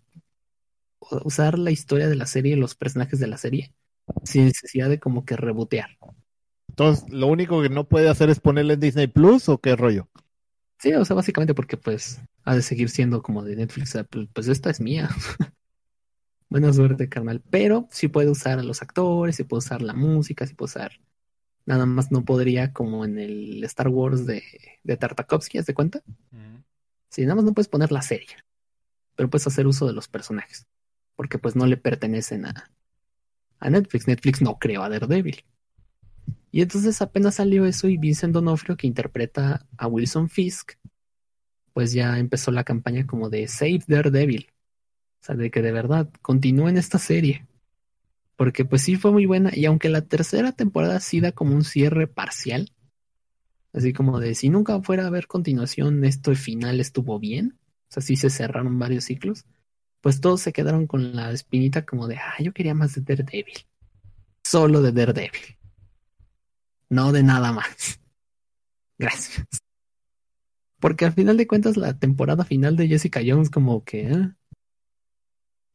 usar la historia de la serie, los personajes de la serie, sin necesidad de como que rebotear. Entonces, lo único que no puede hacer es ponerle en Disney Plus o qué rollo. Sí, o sea, básicamente porque pues ha de seguir siendo como de Netflix. pues, pues esta es mía. Buena suerte, carnal. Pero sí puede usar a los actores, sí puede usar la música, sí puede usar. Nada más no podría como en el Star Wars de, de Tartakovsky, ¿haz de cuenta? Mm. Sí, nada más no puedes poner la serie. Pero puedes hacer uso de los personajes. Porque pues no le pertenecen a, a Netflix. Netflix no creó a Daredevil. Y entonces apenas salió eso y Vincent D'Onofrio, que interpreta a Wilson Fisk, pues ya empezó la campaña como de Save Daredevil. O sea, de que de verdad continúen esta serie. Porque pues sí fue muy buena. Y aunque la tercera temporada sí da como un cierre parcial. Así como de si nunca fuera a haber continuación, esto final estuvo bien. O sea, sí se cerraron varios ciclos. Pues todos se quedaron con la espinita como de, ah, yo quería más de Daredevil. Solo de Daredevil. No de nada más. Gracias. Porque al final de cuentas la temporada final de Jessica Jones como que... ah,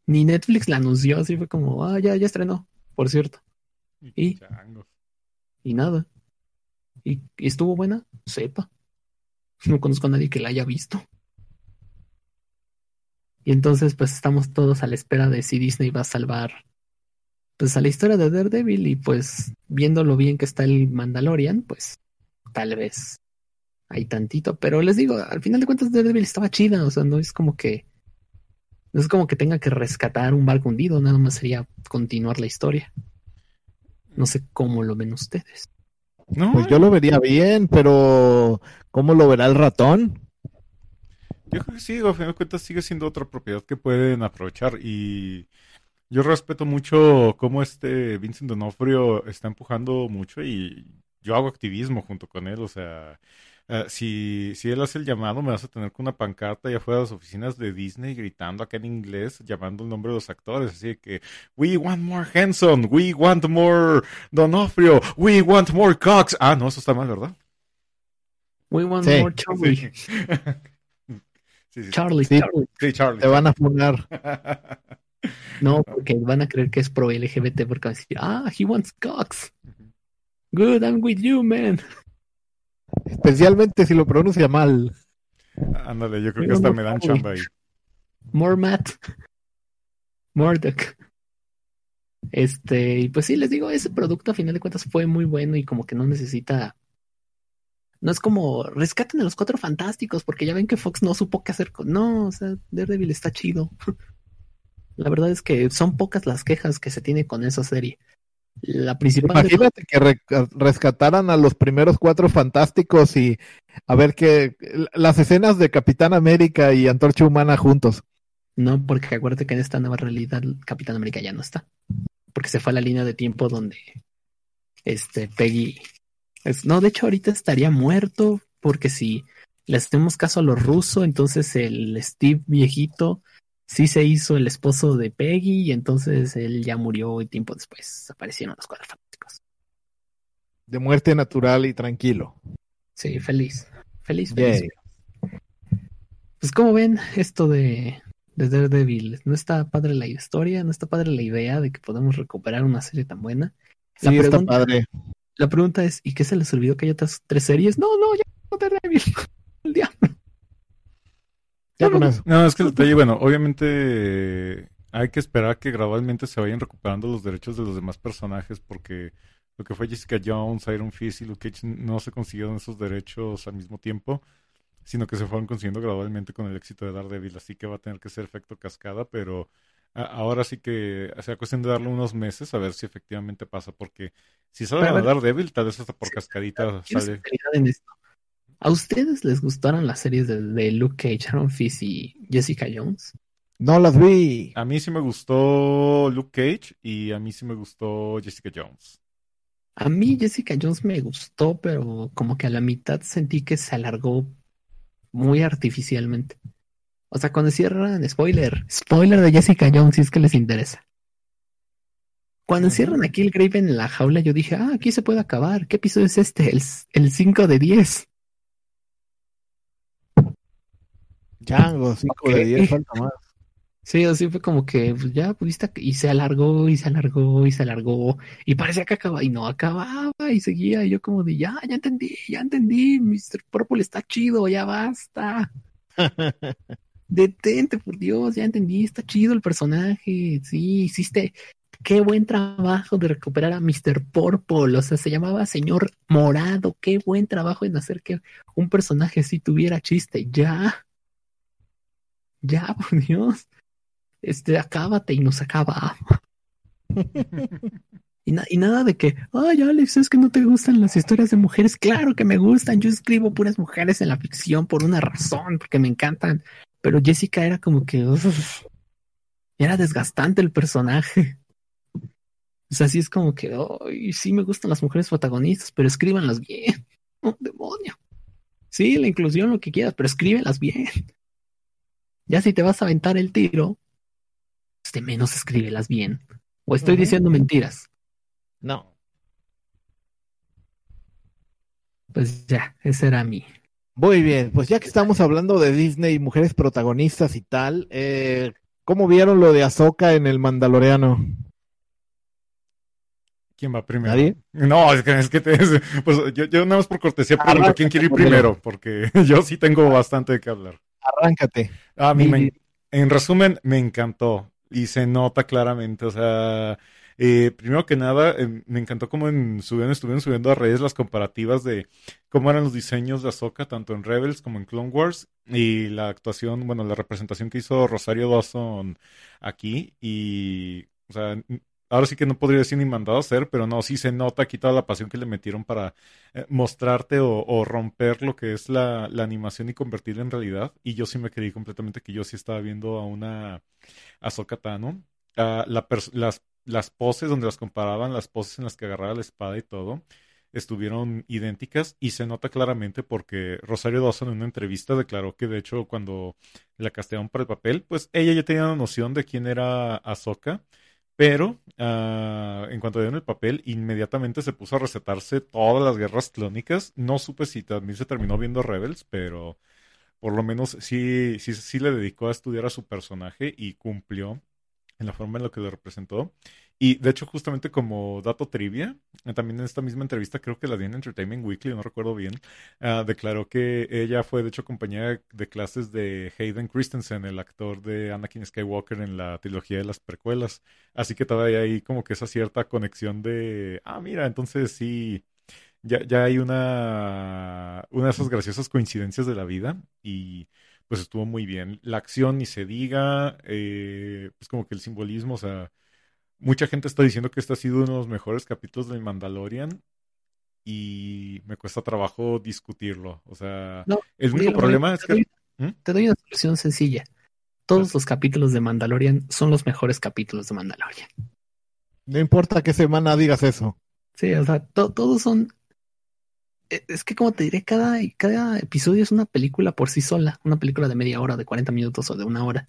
ni Netflix la anunció, así fue como, ah, ya, ya estrenó, por cierto. ¿Y? Chango. Y nada. ¿Y, y estuvo buena? Sepa. No conozco a nadie que la haya visto. Y entonces, pues estamos todos a la espera de si Disney va a salvar pues a la historia de Daredevil y pues viendo lo bien que está el Mandalorian, pues tal vez hay tantito, pero les digo, al final de cuentas Daredevil estaba chida, o sea, no es como que no es como que tenga que rescatar un barco hundido, nada más sería continuar la historia. No sé cómo lo ven ustedes. No, Pues yo lo vería bien, pero ¿cómo lo verá el ratón? Yo creo que sí, a final de cuentas sigue siendo otra propiedad que pueden aprovechar y yo respeto mucho cómo este Vincent D'Onofrio está empujando mucho y yo hago activismo junto con él, o sea, eh, si, si él hace el llamado me vas a tener con una pancarta allá afuera de las oficinas de Disney gritando acá en inglés, llamando el nombre de los actores, así de que we want more Henson, we want more D'Onofrio, we want more Cox. Ah, no, eso está mal, ¿verdad? We want Sí, more Charlie. Sí. Sí, sí, sí. Charlie, Sí. Charlie. Sí, Charlie. Te van a funar. No, porque van a creer que es pro LGBT porque van a decir, ah, he wants Cox. Good, I'm with you, man. Especialmente si lo pronuncia mal. Ándale, yo creo que hasta me dan chamba ahí. More Matt. Murdoch. Este, y pues sí, les digo, ese producto a final de cuentas fue muy bueno y como que no necesita. No es como rescaten a los cuatro fantásticos, porque ya ven que Fox no supo qué hacer con. No, o sea, Daredevil está chido. La verdad es que son pocas las quejas que se tiene con esa serie. La principal... Imagínate que re- rescataran a los primeros cuatro fantásticos y a ver que las escenas de Capitán América y Antorcha Humana juntos. No, porque acuérdate que en esta nueva realidad Capitán América ya no está. Porque se fue a la línea de tiempo donde este Peggy. es- no, de hecho, ahorita estaría muerto. Porque si le hacemos caso a los rusos, entonces el Steve viejito sí se hizo el esposo de Peggy. Y entonces él ya murió y tiempo después aparecieron los cuatro fantásticos. De muerte natural y tranquilo. Sí, feliz. Feliz, feliz. Pues como ven esto de, de Daredevil, no está padre la historia, no está padre la idea de que podemos recuperar una serie tan buena. La Sí, está pregunta- padre. La pregunta es, ¿y qué se les olvidó que hay otras tres series? No, no, ya no Daredevil. El diablo. Ya con eso. No, es que el detalle, bueno, obviamente hay que esperar que gradualmente se vayan recuperando los derechos de los demás personajes porque lo que fue Jessica Jones, Iron Fist y Luke Cage no se consiguieron esos derechos al mismo tiempo, sino que se fueron consiguiendo gradualmente con el éxito de Daredevil, así que va a tener que ser efecto cascada, pero ahora sí que sea cuestión de darle unos meses a ver si efectivamente pasa, porque si sale a Daredevil, tal vez hasta por cascadita sale. en esto. ¿A ustedes les gustaron las series de, de Luke Cage, Iron Fist y Jessica Jones? No las vi. A mí sí me gustó Luke Cage y a mí sí me gustó Jessica Jones. A mí Jessica Jones me gustó, pero como que a la mitad sentí que se alargó muy artificialmente. O sea, cuando cierran, spoiler, spoiler de Jessica Jones, si es que les interesa. Cuando encierran aquí el Graven en la jaula, yo dije, ah, aquí se puede acabar. ¿Qué episodio es este? El, el 5 de 10. Chango, 5 de Ok. 10, falta más. Sí, así fue como que pues, ya pudiste, y se alargó, y se alargó, y se alargó, y parecía que acababa, y no acababa, y seguía, y yo como de, ya, ya entendí, ya entendí, Mr. Purple está chido, ya basta. Detente, por Dios, ya entendí, está chido el personaje, sí, hiciste, qué buen trabajo de recuperar a Mr. Purple, o sea, se llamaba Señor Morado, qué buen trabajo en hacer que un personaje así tuviera chiste, ya, ya, por Dios, este, acábate y nos acaba. Y, na- y nada de que, ay, Alex, es que no te gustan las historias de mujeres. Claro que me gustan. Yo escribo puras mujeres en la ficción por una razón, porque me encantan. Pero Jessica era como que, uf, era desgastante el personaje. O sea, sí es como que, ay, sí me gustan las mujeres protagonistas, pero escríbanlas bien. Oh, demonio. Sí, la inclusión, lo que quieras, pero escríbelas bien. Ya si te vas a aventar el tiro, pues de menos escríbelas bien. O estoy diciendo mentiras. No. Pues ya, ese era mi. Muy bien, pues ya que estamos hablando de Disney, mujeres protagonistas y tal, eh, ¿cómo vieron lo de Ahsoka en el Mandaloriano? ¿Quién va primero? ¿Nadie? No, es que, es que te- pues yo, yo nada más por cortesía pregunto quién quiere ir primero. primero, porque yo sí tengo bastante de qué hablar. Arráncate. A mí, me- Mi- en resumen, me encantó y se nota claramente, o sea, eh, primero que nada, eh, me encantó cómo en, subieron, estuvieron subiendo a redes las comparativas de cómo eran los diseños de Ahsoka, tanto en Rebels como en Clone Wars, y la actuación, bueno, la representación que hizo Rosario Dawson aquí, y, o sea, ahora sí que no podría decir ni mandado a hacer, pero no, sí se nota aquí toda la pasión que le metieron para eh, mostrarte o, romper lo que es la, animación y convertirla en realidad. Y yo sí me creí completamente que yo sí estaba viendo a una Ahsoka Tano. Las poses donde las comparaban, las poses en las que agarraba la espada y todo, estuvieron idénticas y se nota claramente porque Rosario Dawson en una entrevista declaró que de hecho cuando la castearon para el papel, pues ella ya tenía una noción de quién era Ahsoka. Pero ah, en cuanto dieron el papel, inmediatamente se puso a recetarse todas las guerras clónicas. No supe si también se terminó viendo Rebels, pero por lo menos sí, sí, sí le dedicó a estudiar a su personaje y cumplió en la forma en la que lo representó. Y de hecho, justamente como dato trivia, eh, también en esta misma entrevista, creo que la di en Entertainment Weekly, no recuerdo bien, ah, declaró que ella fue de hecho compañera de clases de Hayden Christensen, el actor de Anakin Skywalker en la trilogía de las precuelas. Así que todavía hay como que esa cierta conexión de, ah, mira, entonces sí, ya, ya hay una, una de esas graciosas coincidencias de la vida y pues estuvo muy bien. La acción ni se diga, eh, pues como que el simbolismo, o sea, mucha gente está diciendo que este ha sido uno de los mejores capítulos del Mandalorian y me cuesta trabajo discutirlo. O sea, No, el único Mira, problema es te que... doy- ¿Mm? Te doy una solución sencilla. Todos los capítulos de Mandalorian son los mejores capítulos de Mandalorian. No importa qué semana digas eso. Sí, o sea, to- todos son. e- Es que, como te diré, cada, cada episodio es una película por sí sola. Una película de media hora, de 40 minutos o de una hora.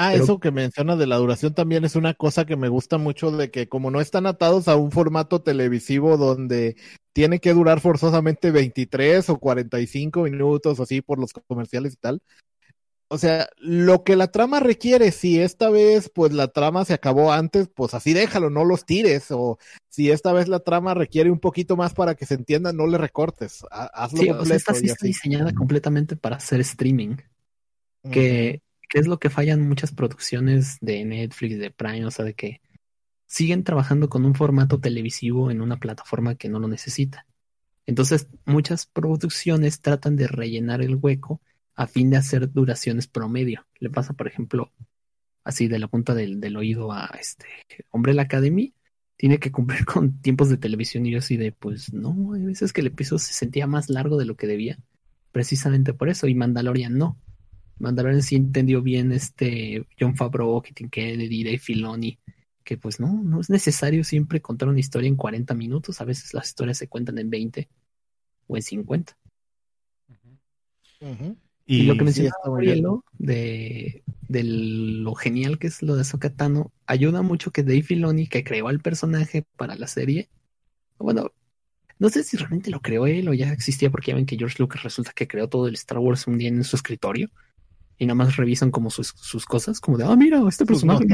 Ah, Pero- eso que menciona de la duración también es una cosa que me gusta mucho de que como no están atados a un formato televisivo donde tiene que durar forzosamente 23 o 45 minutos así por los comerciales y tal. O sea, lo que la trama requiere, si esta vez pues la trama se acabó antes, pues así déjalo, no los tires. O si esta vez la trama requiere un poquito más para que se entienda, no le recortes. Ha- Hazlo Sí, o sea, completo esta sí está diseñada completamente para hacer streaming. que, que es lo que fallan muchas producciones de Netflix, de Prime, o sea, de que siguen trabajando con un formato televisivo en una plataforma que no lo necesita. Entonces, muchas producciones tratan de rellenar el hueco a fin de hacer duraciones promedio. Le pasa, por ejemplo, así de la punta del, oído a este Umbrella Academy, tiene que cumplir con tiempos de televisión y yo así de, pues no, hay veces que el episodio se sentía más largo de lo que debía, precisamente por eso, y Mandalorian no. Mandalorian sí entendió bien este John Favreau, Kathleen Kennedy, Dave Filoni, que pues no, no es necesario siempre contar una historia en 40 minutos, a veces las historias se cuentan en 20 o en 50. Ujú. Y, lo que mencionaba. Murielo de, de lo genial que es lo de Sokatano, ayuda mucho que Dave Filoni, que creó al personaje para la serie, bueno, no sé si realmente lo creó él o ya existía, porque ya ven que George Lucas resulta que creó todo el Star Wars un día en su escritorio y nada más revisan como sus, sus cosas, como de, ah, mira, este personaje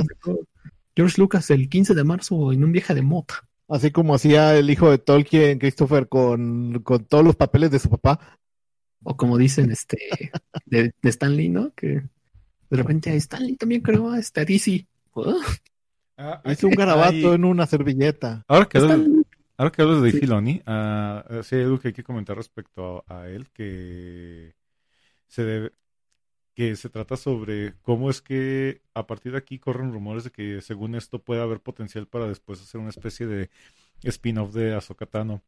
George Lucas el 15 de marzo en un viaje de mota. Así como hacía el hijo de Tolkien, Christopher, con, con todos los papeles de su papá. O como dicen este de, de Stan Lee, ¿no? Que de repente Stan Lee también creó a este a DC. ¿Ah? Ah, Hizo un garabato hay- en una servilleta. Ahora que hablas, ahora que hablas de Sí. Filoni, ah, eh, sí hay algo que hay que comentar respecto a, a él, que se debe, que se trata sobre cómo es que a partir de aquí corren rumores de que según esto puede haber potencial para después hacer una especie de spin-off de Ahsoka Tano.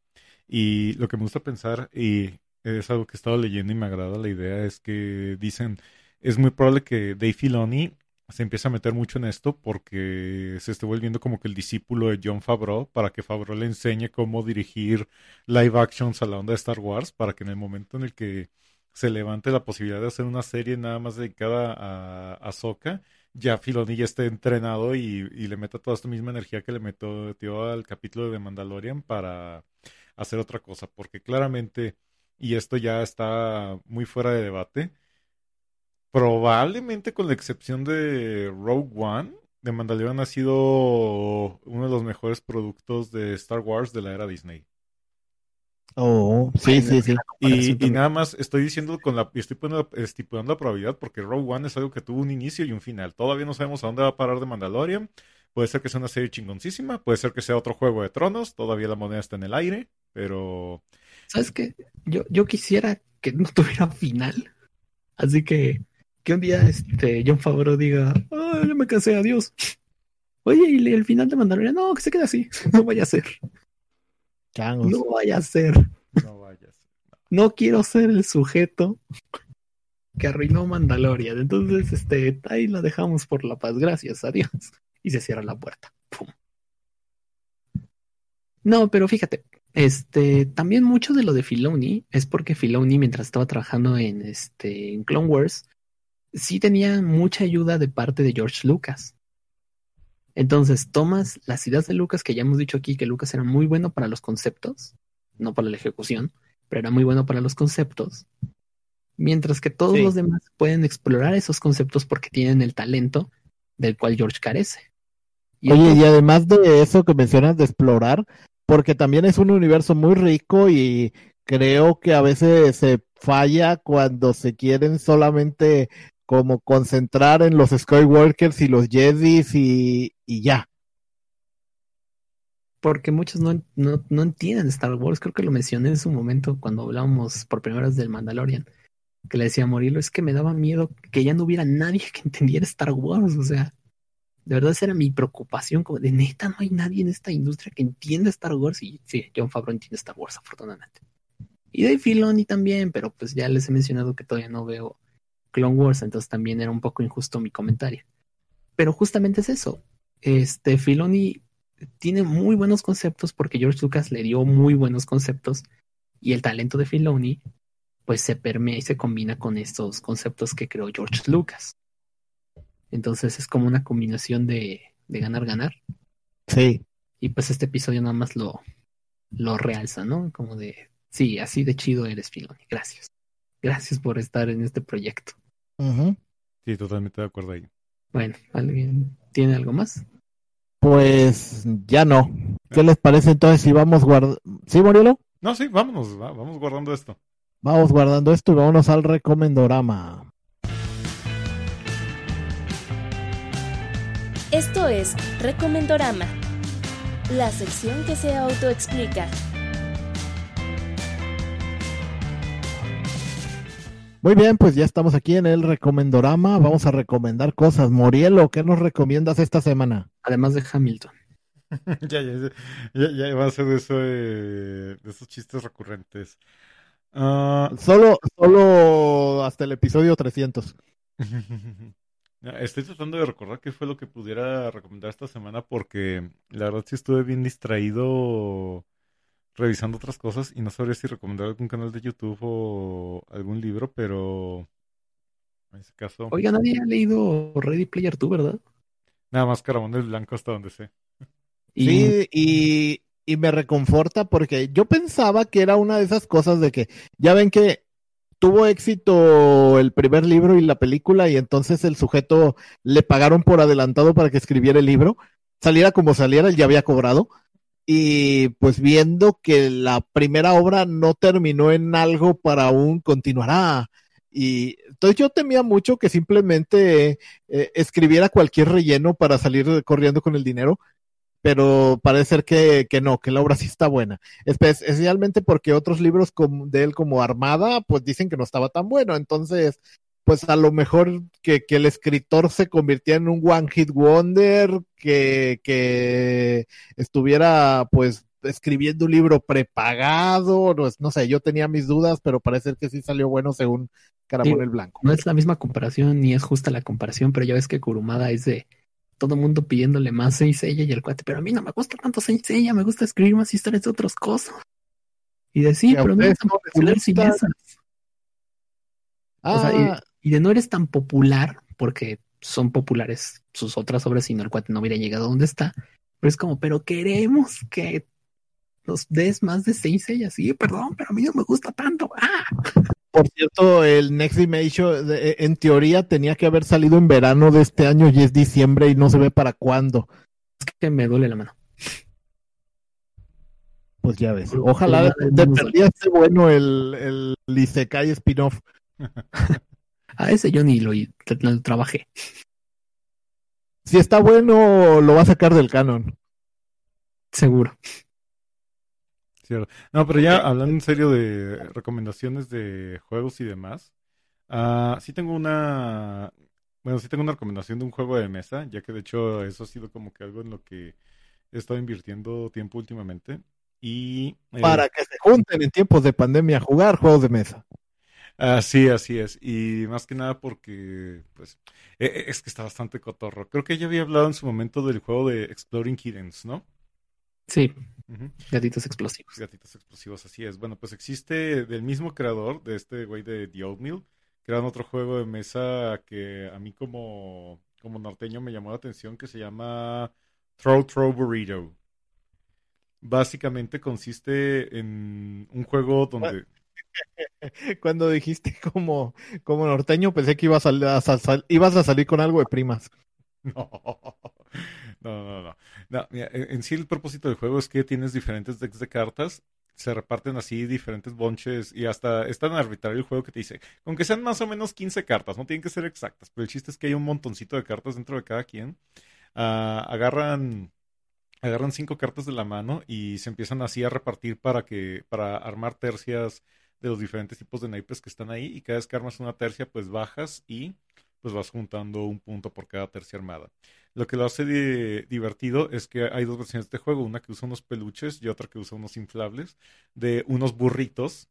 Y lo que me gusta pensar, y es algo que he estado leyendo y me agrada la idea, es que dicen, es muy probable que Dave Filoni se empiece a meter mucho en esto porque se esté volviendo como que el discípulo de John Favreau para que Favreau le enseñe cómo dirigir live actions a la onda de Star Wars para que en el momento en el que se levante la posibilidad de hacer una serie nada más dedicada a Ahsoka, ya Filoni ya esté entrenado y, y le meta toda esta misma energía que le metió al capítulo de Mandalorian para hacer otra cosa, porque claramente, y esto ya está muy fuera de debate, probablemente con la excepción de Rogue One, de Mandalorian ha sido uno de los mejores productos de Star Wars de la era Disney. Oh, sí, sí, sí. Y, y nada más estoy diciendo con la, y estoy poniendo, estipulando la probabilidad porque Rogue One es algo que tuvo un inicio y un final. Todavía no sabemos a dónde va a parar de Mandalorian. Puede ser que sea una serie chingoncísima, puede ser que sea otro juego de tronos, todavía la moneda está en el aire, pero ¿Sabes qué? Yo, yo quisiera que no tuviera final. Así que que un día este John Favreau diga, ah, ya me cansé, adiós. Oye, y el final de Mandalorian, no, que se quede así. No vaya a ser. Changos. No vaya a ser. no vayas. No quiero ser el sujeto que arruinó Mandalorian. Entonces, este, ahí la dejamos por la paz. Gracias, adiós. Y se cierra la puerta. Pum. No, pero fíjate, este, también mucho de lo de Filoni es porque Filoni, mientras estaba trabajando en este, en Clone Wars, sí tenía mucha ayuda de parte de George Lucas. Entonces, tomas las ideas de Lucas, que ya hemos dicho aquí que Lucas era muy bueno para los conceptos, no para la ejecución, pero era muy bueno para los conceptos. Mientras que todos Sí. los demás pueden explorar esos conceptos porque tienen el talento del cual George carece. Y Oye, entonces- y además de eso que mencionas de explorar, porque también es un universo muy rico y creo que a veces se falla cuando se quieren solamente como concentrar en los Skywalkers y los Jedis y, y ya. porque muchos no, no, no entienden Star Wars. Creo que lo mencioné en su momento cuando hablábamos por primera vez del Mandalorian. Que le decía a Morilo, es que me daba miedo que ya no hubiera nadie que entendiera Star Wars. O sea, De verdad, esa era mi preocupación, como de neta, no hay nadie en esta industria que entienda Star Wars. Y sí, John Favreau entiende Star Wars, afortunadamente. Y Dave Filoni también, pero pues ya les he mencionado que todavía no veo Clone Wars, entonces también era un poco injusto mi comentario. Pero justamente es eso. Este Filoni tiene muy buenos conceptos porque George Lucas le dio muy buenos conceptos y el talento de Filoni pues se permea y se combina con estos conceptos que creó George Lucas. Entonces es como una combinación de, de ganar, ganar. Sí. Y pues este episodio nada más lo, lo realza, ¿no? Como de, sí, así de chido eres, Filoni. Gracias. Gracias por estar en este proyecto. Sí, totalmente de acuerdo ahí. Bueno, ¿alguien tiene algo más? Pues ya no. ¿Qué les parece entonces si vamos guardando? ¿Sí, Morielo? No, sí, vámonos, va- vamos guardando esto. Vamos guardando esto y vámonos al recomendorama. Esto es Recomendorama, la sección que se autoexplica. Muy bien, pues ya estamos aquí en el recomendorama. Vamos a recomendar cosas. Morielo, ¿qué nos recomiendas esta semana? Además de Hamilton. ya, ya, ya, ya va a ser de, eso, eh, de esos chistes recurrentes. Ah, Solo, solo hasta el episodio 300. Estoy tratando de recordar qué fue lo que pudiera recomendar esta semana porque la verdad sí estuve bien distraído revisando otras cosas y no sabría si recomendar algún canal de YouTube o algún libro, pero en ese caso, Oiga, nadie ha leído Ready Player 2, ¿verdad? nada más Caramones Blanco hasta donde sé. Y Sí, y, y me reconforta porque yo pensaba que era una de esas cosas de que ya ven que tuvo éxito el primer libro y la película y entonces el sujeto le pagaron por adelantado para que escribiera el libro, saliera como saliera, él ya había cobrado. Y pues viendo que la primera obra no terminó en algo para aún continuará. Y entonces yo temía mucho que simplemente eh, escribiera cualquier relleno para salir corriendo con el dinero pero parece ser que, que no, que la obra sí está buena. Espe- Especialmente porque otros libros de él como Armada, pues dicen que no estaba tan bueno. Entonces, pues a lo mejor que, que el escritor se convirtiera en un One Hit Wonder, que, que estuviera pues escribiendo un libro prepagado, no, no sé, yo tenía mis dudas, pero parece que sí salió bueno según Caramón Sí. el Blanco. no es la misma comparación ni es justa la comparación, pero ya ves que Kurumada es de todo mundo pidiéndole más Seiya y el cuate, pero a mí no me gusta tanto Seiya, me gusta escribir más historias de otras cosas. Y de sí, pero no ustedes tan popular sin esas. O sea, Ah, y, de no eres tan popular, porque son populares sus otras obras, si no el cuate no hubiera llegado a donde está. Pero es como, pero queremos que nos des más de Saint Seiya. Sí, perdón, pero a mí no me gusta tanto. Ah, Por cierto, el Next Dimension, de- en teoría, tenía que haber salido en verano de este año y es diciembre y no se ve para cuándo. es que me duele la mano. Pues ya ves. Ojalá de, de perdida esté bueno el, el Isekai spin-off. A ese yo ni lo, lo trabajé. Si está bueno, lo va a sacar del canon. Seguro. Cierto. No, pero ya hablando en serio de recomendaciones de juegos y demás, ah, sí tengo una, bueno, sí tengo una recomendación de un juego de mesa, ya que de hecho eso ha sido como que algo en lo que he estado invirtiendo tiempo últimamente. Y eh, Para que se junten en tiempos de pandemia a jugar juegos de mesa. Ah, sí, así es. Y más que nada porque, pues, eh, eh, es que está bastante cotorro. Creo que ya había hablado en su momento del juego de Exploring Kittens, ¿no? Sí, gatitos explosivos. Gatitos explosivos, así es. Bueno, pues existe del mismo creador de este güey de The Oatmeal, crearon otro juego de mesa que a mí como, como norteño me llamó la atención que se llama Throw Throw Burrito. Básicamente consiste en un juego donde... Cuando dijiste como, como norteño, pensé que ibas a, a sal- ibas a salir con algo de primas. No, no, no, no. En sí el propósito del juego es que tienes diferentes decks de cartas, se reparten así diferentes bonches y hasta es tan arbitrario el juego que te dice, con que sean más o menos 15 cartas, no tienen que ser exactas, pero el chiste es que hay un montoncito de cartas dentro de cada quien. Ah, agarran agarran cinco cartas de la mano y se empiezan así a repartir para que para armar tercias de los diferentes tipos de naipes que están ahí y cada vez que armas una tercia pues bajas y pues vas juntando un punto por cada tercia armada. Lo que lo hace di- divertido es que hay dos versiones de juego, una que usa unos peluches y otra que usa unos inflables de unos burritos,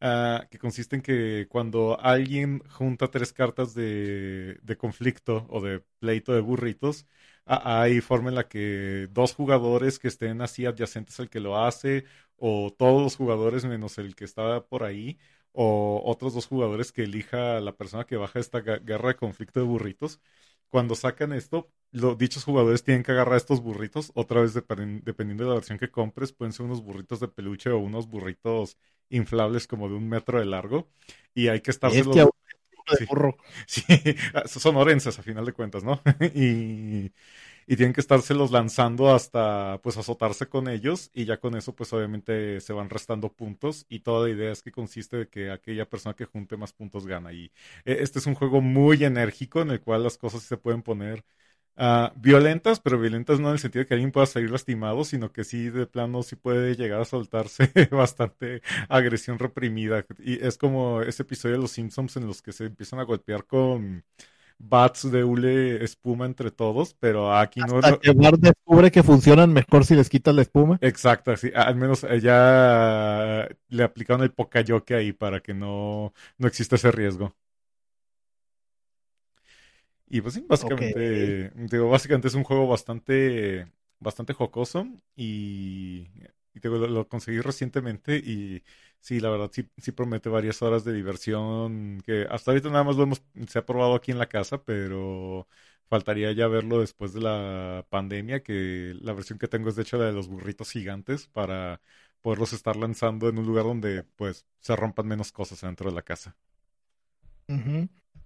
ah, que consiste en que cuando alguien junta tres cartas de, de conflicto o de pleito de burritos, ah, hay forma en la que dos jugadores que estén así adyacentes al que lo hace, o todos los jugadores menos el que está por ahí, o otros dos jugadores que elija la persona que baja esta guerra de conflicto de burritos. Cuando sacan esto, lo- dichos jugadores tienen que agarrar estos burritos, otra vez depen- dependiendo de la versión que compres, pueden ser unos burritos de peluche o unos burritos inflables como de un metro de largo, y hay que uno de Sí. burro. Sí, son orenses a final de cuentas, ¿no? Y, y tienen que estárselos lanzando hasta pues azotarse con ellos y ya con eso pues obviamente se van restando puntos y toda la idea es que consiste de que aquella persona que junte más puntos gana. Y eh, este es un juego muy enérgico en el cual las cosas se pueden poner ah, violentas, pero violentas no en el sentido de que alguien pueda salir lastimado, sino que sí de plano sí puede llegar a soltarse bastante agresión reprimida. Y es como ese episodio de Los Simpsons en los que se empiezan a golpear con bats de hule espuma entre todos, pero aquí no, Hasta no- que Bart descubre que funcionan mejor si les quitas la espuma. Exacto, sí, al menos eh, ya le aplicaron el pocayoke ahí para que no, no exista ese riesgo. Y pues sí, básicamente, digo, básicamente es un juego bastante, bastante jocoso y, y digo, lo, lo conseguí recientemente y sí, la verdad sí, sí promete varias horas de diversión que hasta ahorita nada más lo hemos, se ha probado aquí en la casa, pero faltaría ya verlo después de la pandemia, que la versión que tengo es de hecho la de los burritos gigantes para poderlos estar lanzando en un lugar donde pues se rompan menos cosas dentro de la casa.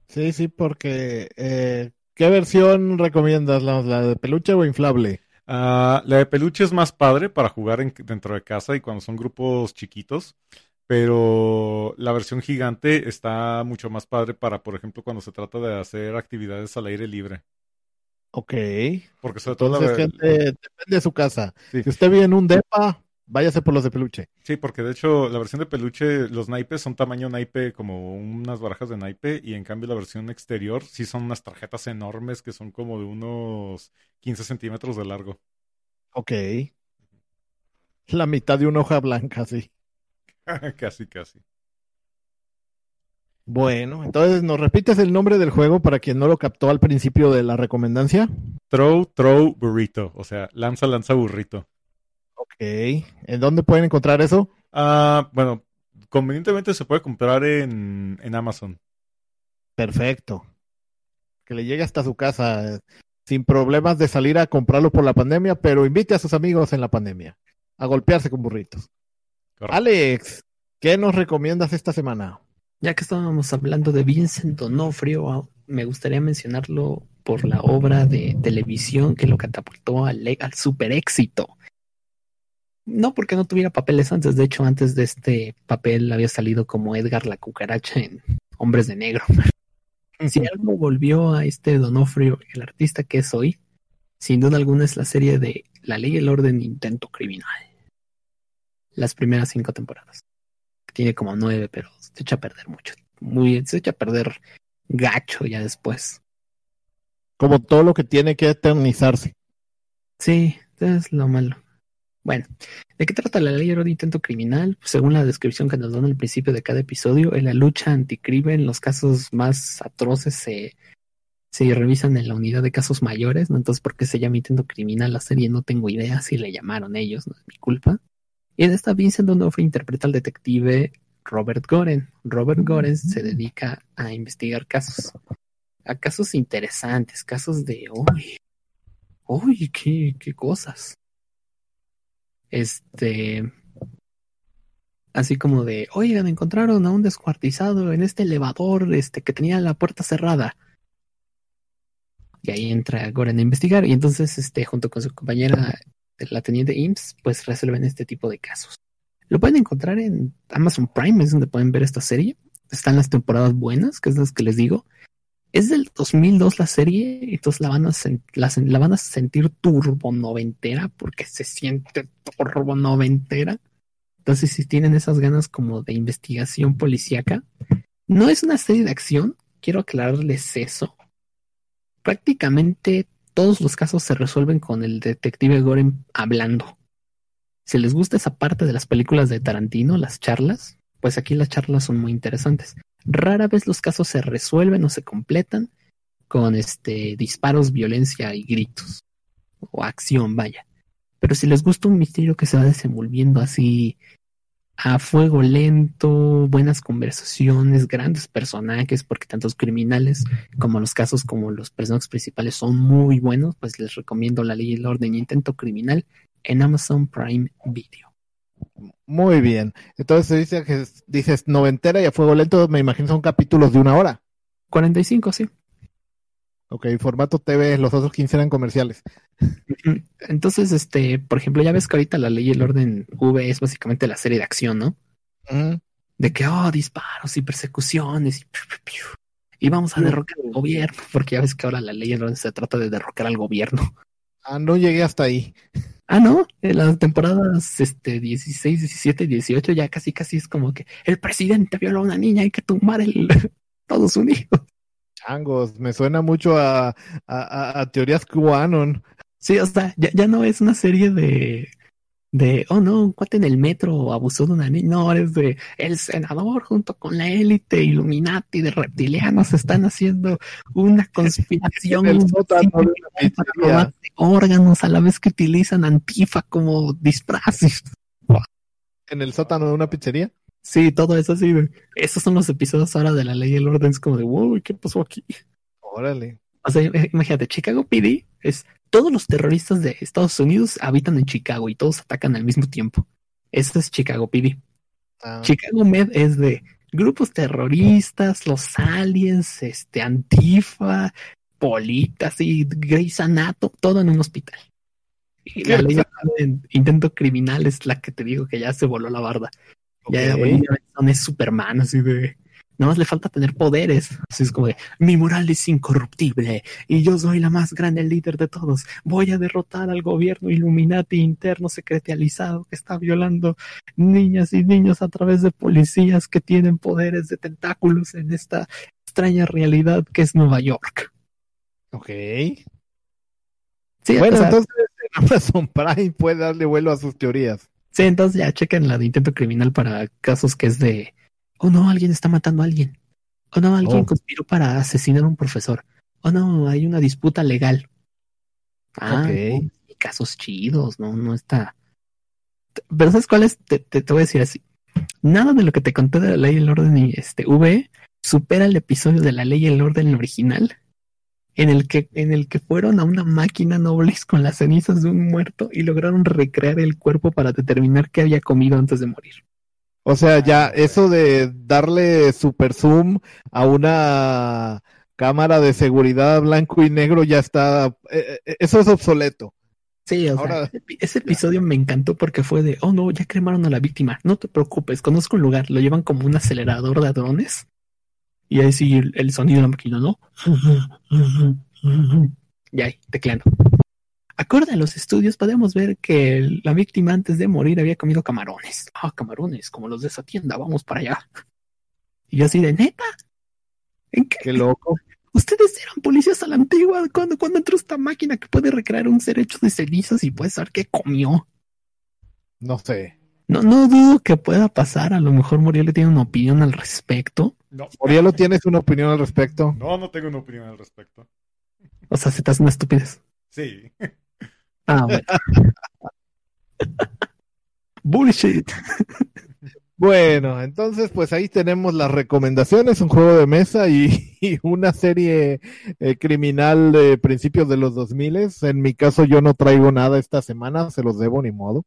Sí, sí, porque eh, ¿qué versión recomiendas? ¿La, la de peluche o inflable? Ah, la de peluche es más padre para jugar en- dentro de casa y cuando son grupos chiquitos, pero la versión gigante está mucho más padre para, por ejemplo, cuando se trata de hacer actividades al aire libre. Ok. Porque sobre todo la Entonces, ver- gente, depende de su casa. Sí. Si usted vive en un depa, váyase por los de peluche. Sí, porque de hecho la versión de peluche, los naipes son tamaño naipe como unas barajas de naipe y en cambio la versión exterior sí son unas tarjetas enormes que son como de unos 15 centímetros de largo. Ok. La mitad de una hoja blanca, sí. Casi, casi. Bueno, entonces, ¿nos repites el nombre del juego para quien no lo captó al principio de la recomendancia? Throw, throw, burrito. O sea, lanza, lanza, burrito. Ok. ¿En dónde pueden encontrar eso? Ah, bueno, convenientemente se puede comprar en, en Amazon. Perfecto. Que le llegue hasta su casa eh, sin problemas de salir a comprarlo por la pandemia, pero invite a sus amigos en la pandemia a golpearse con burritos. Correcto. Alex, ¿qué nos recomiendas esta semana? Ya que estábamos hablando de Vincent D'Onofrio, ah, me gustaría mencionarlo por la obra de televisión que lo catapultó al, e- al super éxito. No porque no tuviera papeles antes, de hecho antes de este papel había salido como Edgar la cucaracha en Hombres de Negro. Si algo volvió a este Donofrio, el artista que es hoy, sin duda alguna es la serie de La Ley y el Orden Intento Criminal. Las primeras cinco temporadas. Tiene como nueve, pero se echa a perder mucho. Muy, se echa a perder gacho ya después. Como todo lo que tiene que eternizarse. Sí, es lo malo. Bueno, ¿de qué trata la ley de intento criminal? Según la descripción que nos dan al principio de cada episodio, en la lucha anticrimen, los casos más atroces se, se revisan en la unidad de casos mayores, ¿no? Entonces, ¿por qué se llama intento criminal la serie? No tengo idea si le llamaron ellos, no es mi culpa. Y en esta Vincent D'Onofrio interpreta al detective Robert Goren. Robert Goren se dedica a investigar casos, a casos interesantes, casos de, uy, uy, qué, qué cosas. Este, así como de, oigan, encontraron a un descuartizado en este elevador, este, que tenía la puerta cerrada. Y ahí entra Goren a investigar y entonces, este, junto con su compañera, la teniente Imps, pues resuelven este tipo de casos. Lo pueden encontrar en Amazon Prime, es donde pueden ver esta serie. Están las temporadas buenas, que es las que les digo. Es del 2002 la serie, entonces la van a, la, la van a sentir turbo noventera porque se siente turbo noventera. Entonces, si tienen esas ganas como de investigación policíaca, no es una serie de acción, quiero aclararles eso. Prácticamente todos los casos se resuelven con el detective Goren hablando. Si les gusta esa parte de las películas de Tarantino, las charlas, pues aquí las charlas son muy interesantes. Rara vez los casos se resuelven o se completan con este disparos, violencia y gritos o acción, vaya. Pero si les gusta un misterio que se va desenvolviendo así a fuego lento, buenas conversaciones, grandes personajes, porque tantos criminales como los casos como los personajes principales son muy buenos, pues les recomiendo La Ley y el Orden y Intento Criminal en Amazon Prime Video. Muy bien. Entonces dice que dices noventera y a fuego lento, me imagino son capítulos de una hora. 45, sí. Ok, formato TV, los otros 15 eran comerciales. Entonces, este, por ejemplo, ya ves que ahorita la ley y el orden V es básicamente la serie de acción, ¿no? De que, oh, disparos y persecuciones y, y vamos a derrocar al gobierno, porque ya ves que ahora la ley y el orden se trata de derrocar al gobierno. Ah, no llegué hasta ahí. Ah, no, en las temporadas este, 16, 17 y 18 ya casi casi es como que el presidente violó a una niña, hay que tumbar el Estados Unidos. Changos, me suena mucho a, a, a teorías QAnon. Sí, o sea, ya, ya no es una serie de, de, oh no, un cuate en el metro abusó de una niña. No, es de el senador junto con la élite Illuminati de reptilianos están haciendo una conspiración En el sótano de una para órganos a la vez que utilizan antifa como disfraz. En el sótano de una pizzería. Sí, todo eso así. de- Esos son los episodios ahora de la ley y el orden. Es como de, wow, ¿qué pasó aquí? Órale. O sea, eh, imagínate, Chicago PD es todos los terroristas de Estados Unidos habitan en Chicago y todos atacan al mismo tiempo. Eso es Chicago PD. Ah, Chicago Med es de grupos terroristas, los aliens, este, Antifa, Politas y Grey's Anatomy, todo en un hospital. Y la ley de intento criminal es la que te digo que ya se voló la barda. Ya ok. Olivia Benson es Superman, así de. Nada más le falta tener poderes. Así es como de, mi moral es incorruptible y yo soy la más grande líder de todos. Voy a derrotar al gobierno Illuminati interno secretalizado que está violando niñas y niños a través de policías que tienen poderes de tentáculos en esta extraña realidad que es Nueva York. Ok. Sí, Bueno, o sea, entonces en Amazon Prime puede darle vuelo a sus teorías. Sí, entonces ya chequen la de intento criminal para casos que es de, oh no, alguien está matando a alguien. Oh no, alguien Oh. conspiró para asesinar a un profesor. Oh no, hay una disputa legal. Ah, y casos chidos, no, no está. Pero ¿sabes cuál es? Te, te, te voy a decir así. Nada de lo que te conté de la ley y el orden y este V supera el episodio de la ley y el orden original en el que en el que fueron a una máquina nobles con las cenizas de un muerto y lograron recrear el cuerpo para determinar qué había comido antes de morir. O sea, ya eso de darle super zoom a una cámara de seguridad blanco y negro ya está, eh, eh, eso es obsoleto. Sí, o Ahora- sea, ese episodio me encantó porque fue de, oh no, ya cremaron a la víctima, no te preocupes, conozco un lugar, lo llevan como un acelerador de drones y ahí sí el, sonido de la máquina, ¿no? Y ahí, tecleando. Acorde a los estudios, podemos ver que la víctima antes de morir había comido camarones. Ah, camarones, como los de esa tienda, vamos para allá. Y yo así de neta. ¿En qué? Qué loco. Ustedes eran policías a la antigua. cuando cuando entró esta máquina que puede recrear un ser hecho de cenizas y puede saber qué comió? No sé. No, no dudo que pueda pasar. A lo mejor Muriel tiene una opinión al respecto. No, Orielo, ¿tienes una opinión al respecto? no, no tengo una opinión al respecto. O sea, se te hace una estupidez. Sí. Ah, bueno. Bullshit. Bueno, entonces pues ahí tenemos las recomendaciones, un juego de mesa y, y una serie eh, criminal de principios de los 2000. En mi caso yo no traigo nada esta semana, se los debo ni modo.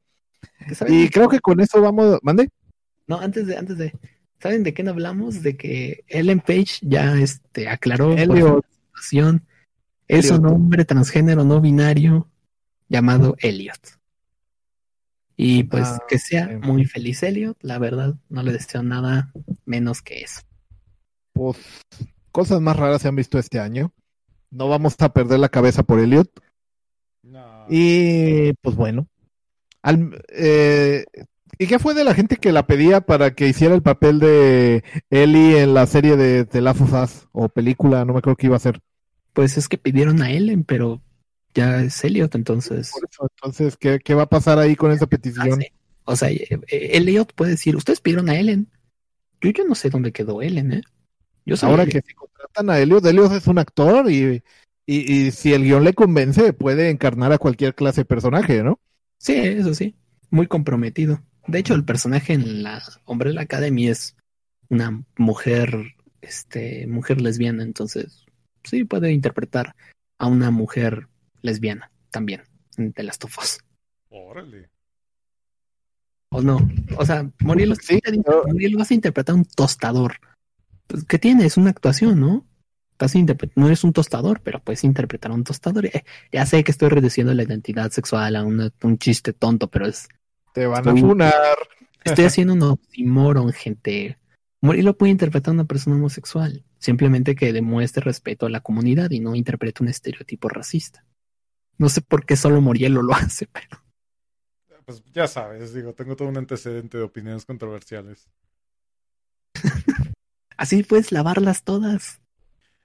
¿Saben Y de- creo que con eso vamos, mande. No, antes de, antes de. ¿Saben de qué no hablamos? De que Ellen Page ya este, aclaró por Elliot. su situación. Es Elliot. un hombre transgénero no binario llamado Elliot. Y pues Ah, que sea muy feliz Elliot, la verdad, no le deseo nada menos que eso. Pues cosas más raras se han visto este año. No vamos a perder la cabeza por Elliot. No. Y pues bueno. Al- eh, ¿Y qué fue de la gente que la pedía para que hiciera el papel de Ellie en la serie de The Last of Us o película? No me creo que iba a ser. Pues es que pidieron a Ellen, pero ya es Elliot, entonces. Por eso, entonces, ¿qué, qué va a pasar ahí con esa petición? Ah, sí. O sea, eh, eh, Elliot puede decir, ustedes pidieron a Ellen. Yo, yo no sé dónde quedó Ellen, ¿eh? Yo Ahora que si contratan a Elliot, Elliot es un actor y, y, y si el guion le convence, puede encarnar a cualquier clase de personaje, ¿no? Sí, eso sí. Muy comprometido. De hecho, el personaje en la Umbrella Academy es una mujer, este, mujer lesbiana, entonces sí puede interpretar a una mujer lesbiana también Last of Us. Órale. O no, o sea, Morelos, Sí, vas a interpretar un tostador. Pues, ¿Qué tiene? Es una actuación, ¿no? Estás no eres un tostador, pero puedes interpretar a un tostador. Eh, ya sé que estoy reduciendo la identidad sexual a una- un chiste tonto, pero es Te van a funar. Estoy haciendo un oxímoron, gente. Murilo puede interpretar a una persona homosexual, simplemente que demuestre respeto a la comunidad y no interprete un estereotipo racista. No sé por qué solo Murielo lo hace, pero Pues ya sabes, digo, tengo todo un antecedente de opiniones controversiales. así puedes lavarlas todas.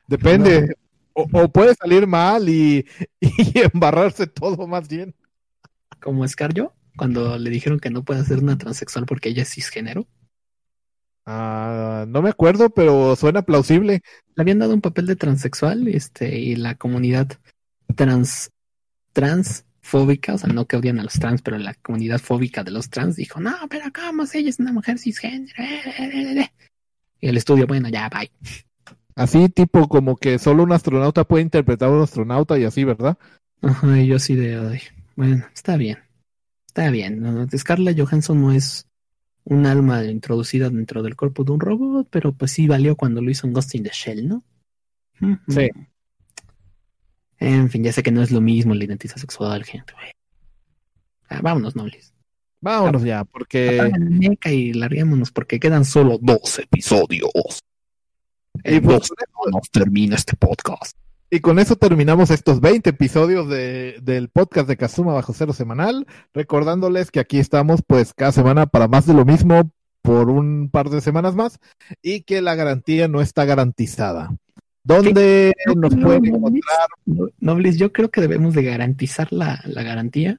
Depende. O, o puede salir mal y, y embarrarse todo más bien. Como Scarjo, cuando le dijeron que no puede ser una transexual porque ella es cisgénero. Ah, no me acuerdo, pero suena plausible. Le habían dado un papel de transexual este, y la comunidad trans, transfóbica, o sea, no que odian a los trans, pero la comunidad fóbica de los trans dijo, no, pero ¿cómo ella es una mujer cisgénero? Y el estudio, bueno, ya, bye. Así, tipo, como que solo un astronauta puede interpretar a un astronauta y así, ¿verdad? Ajá, y yo así de, ay, bueno, está bien, está bien. ¿no? Scarlett Johansson no es un alma introducida dentro del cuerpo de un robot, pero pues sí valió cuando lo hizo en Ghost in the Shell, ¿no? Sí. En fin, ya sé que no es lo mismo la identidad sexual, gente. güey. Ah, vámonos, nobles. Vámonos ya, porque... Y larguémonos porque quedan solo dos episodios. Y En pues, dos termina este podcast. Y con eso terminamos estos 20 episodios de, del podcast de Kazuma Bajo Cero Semanal, recordándoles que aquí estamos pues cada semana para más de lo mismo por un par de semanas más y que la garantía no está garantizada. ¿Dónde nos No, pueden no, encontrar? No- Nobles, yo creo que debemos de garantizar la, la garantía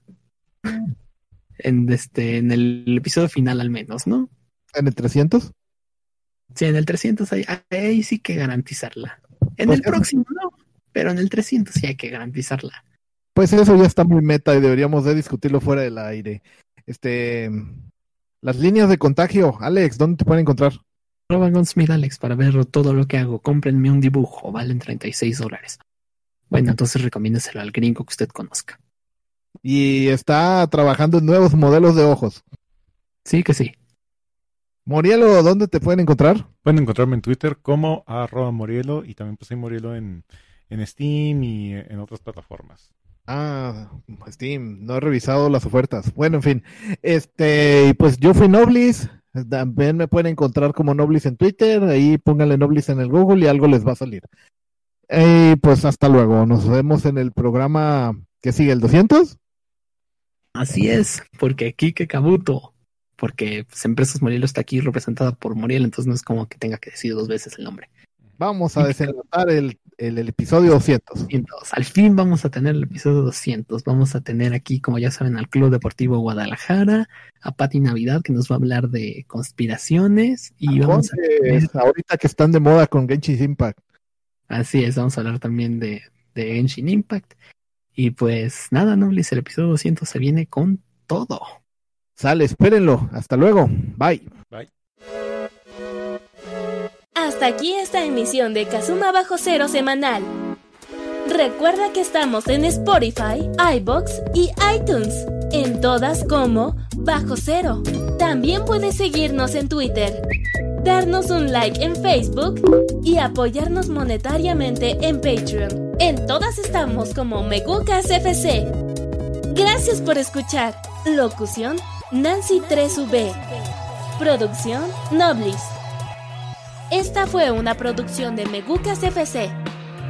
en este en el episodio final al menos, ¿no? ¿En el 300? Sí, en el 300 ahí, ahí sí que garantizarla. En Pues el próximo no, pero en el 300 sí hay que garantizarla. Pues eso ya está muy meta y deberíamos de discutirlo fuera del aire. Este, las líneas de contagio, Alex, ¿dónde te pueden encontrar? Arroba Gunsmith Alex para ver todo lo que hago. Cómprenme un dibujo, valen 36 dólares. Bueno, entonces recomiéndeselo al gringo que usted conozca. Y está trabajando en nuevos modelos de ojos. Sí que sí. Morielo, ¿dónde te pueden encontrar? Pueden encontrarme en Twitter como arroba Morielo y también pues hay Morielo en, en Steam y en otras plataformas. Ah, Steam, no he revisado las ofertas. Bueno, en fin, este, pues yo fui Noblis, también me pueden encontrar como Noblis en Twitter, ahí pónganle Noblis en el Google y algo les va a salir. Y pues hasta luego, nos vemos en el programa que sigue, el 200. Así es, porque Kike Kabuto, porque pues, Empresas Morielo está aquí representada por Moriel, entonces no es como que tenga que decir dos veces el nombre. Vamos a desenlatar el, el, el episodio 200. 200. Al fin vamos a tener el episodio 200. Vamos a tener aquí, como ya saben, al Club Deportivo Guadalajara, a Pati Navidad, que nos va a hablar de conspiraciones. Y vamos a ahorita que están de moda con Genshin Impact. Así es, vamos a hablar también de, de Genshin Impact. Y pues nada, Nobles, el episodio 200 se viene con todo. Sale, espérenlo. Hasta luego. Bye. Bye. Hasta aquí esta emisión de Kazuma Bajo Cero semanal. Recuerda que estamos en Spotify, iBox y iTunes, en todas como Bajo Cero. También puedes seguirnos en Twitter, darnos un like en Facebook y apoyarnos monetariamente en Patreon. En todas estamos como Megucas FC. Gracias por escuchar. Locución Nancy 3V. Producción Noblis. Esta fue una producción de Megucas FC.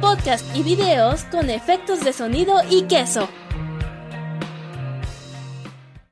Podcast y videos con efectos de sonido y queso.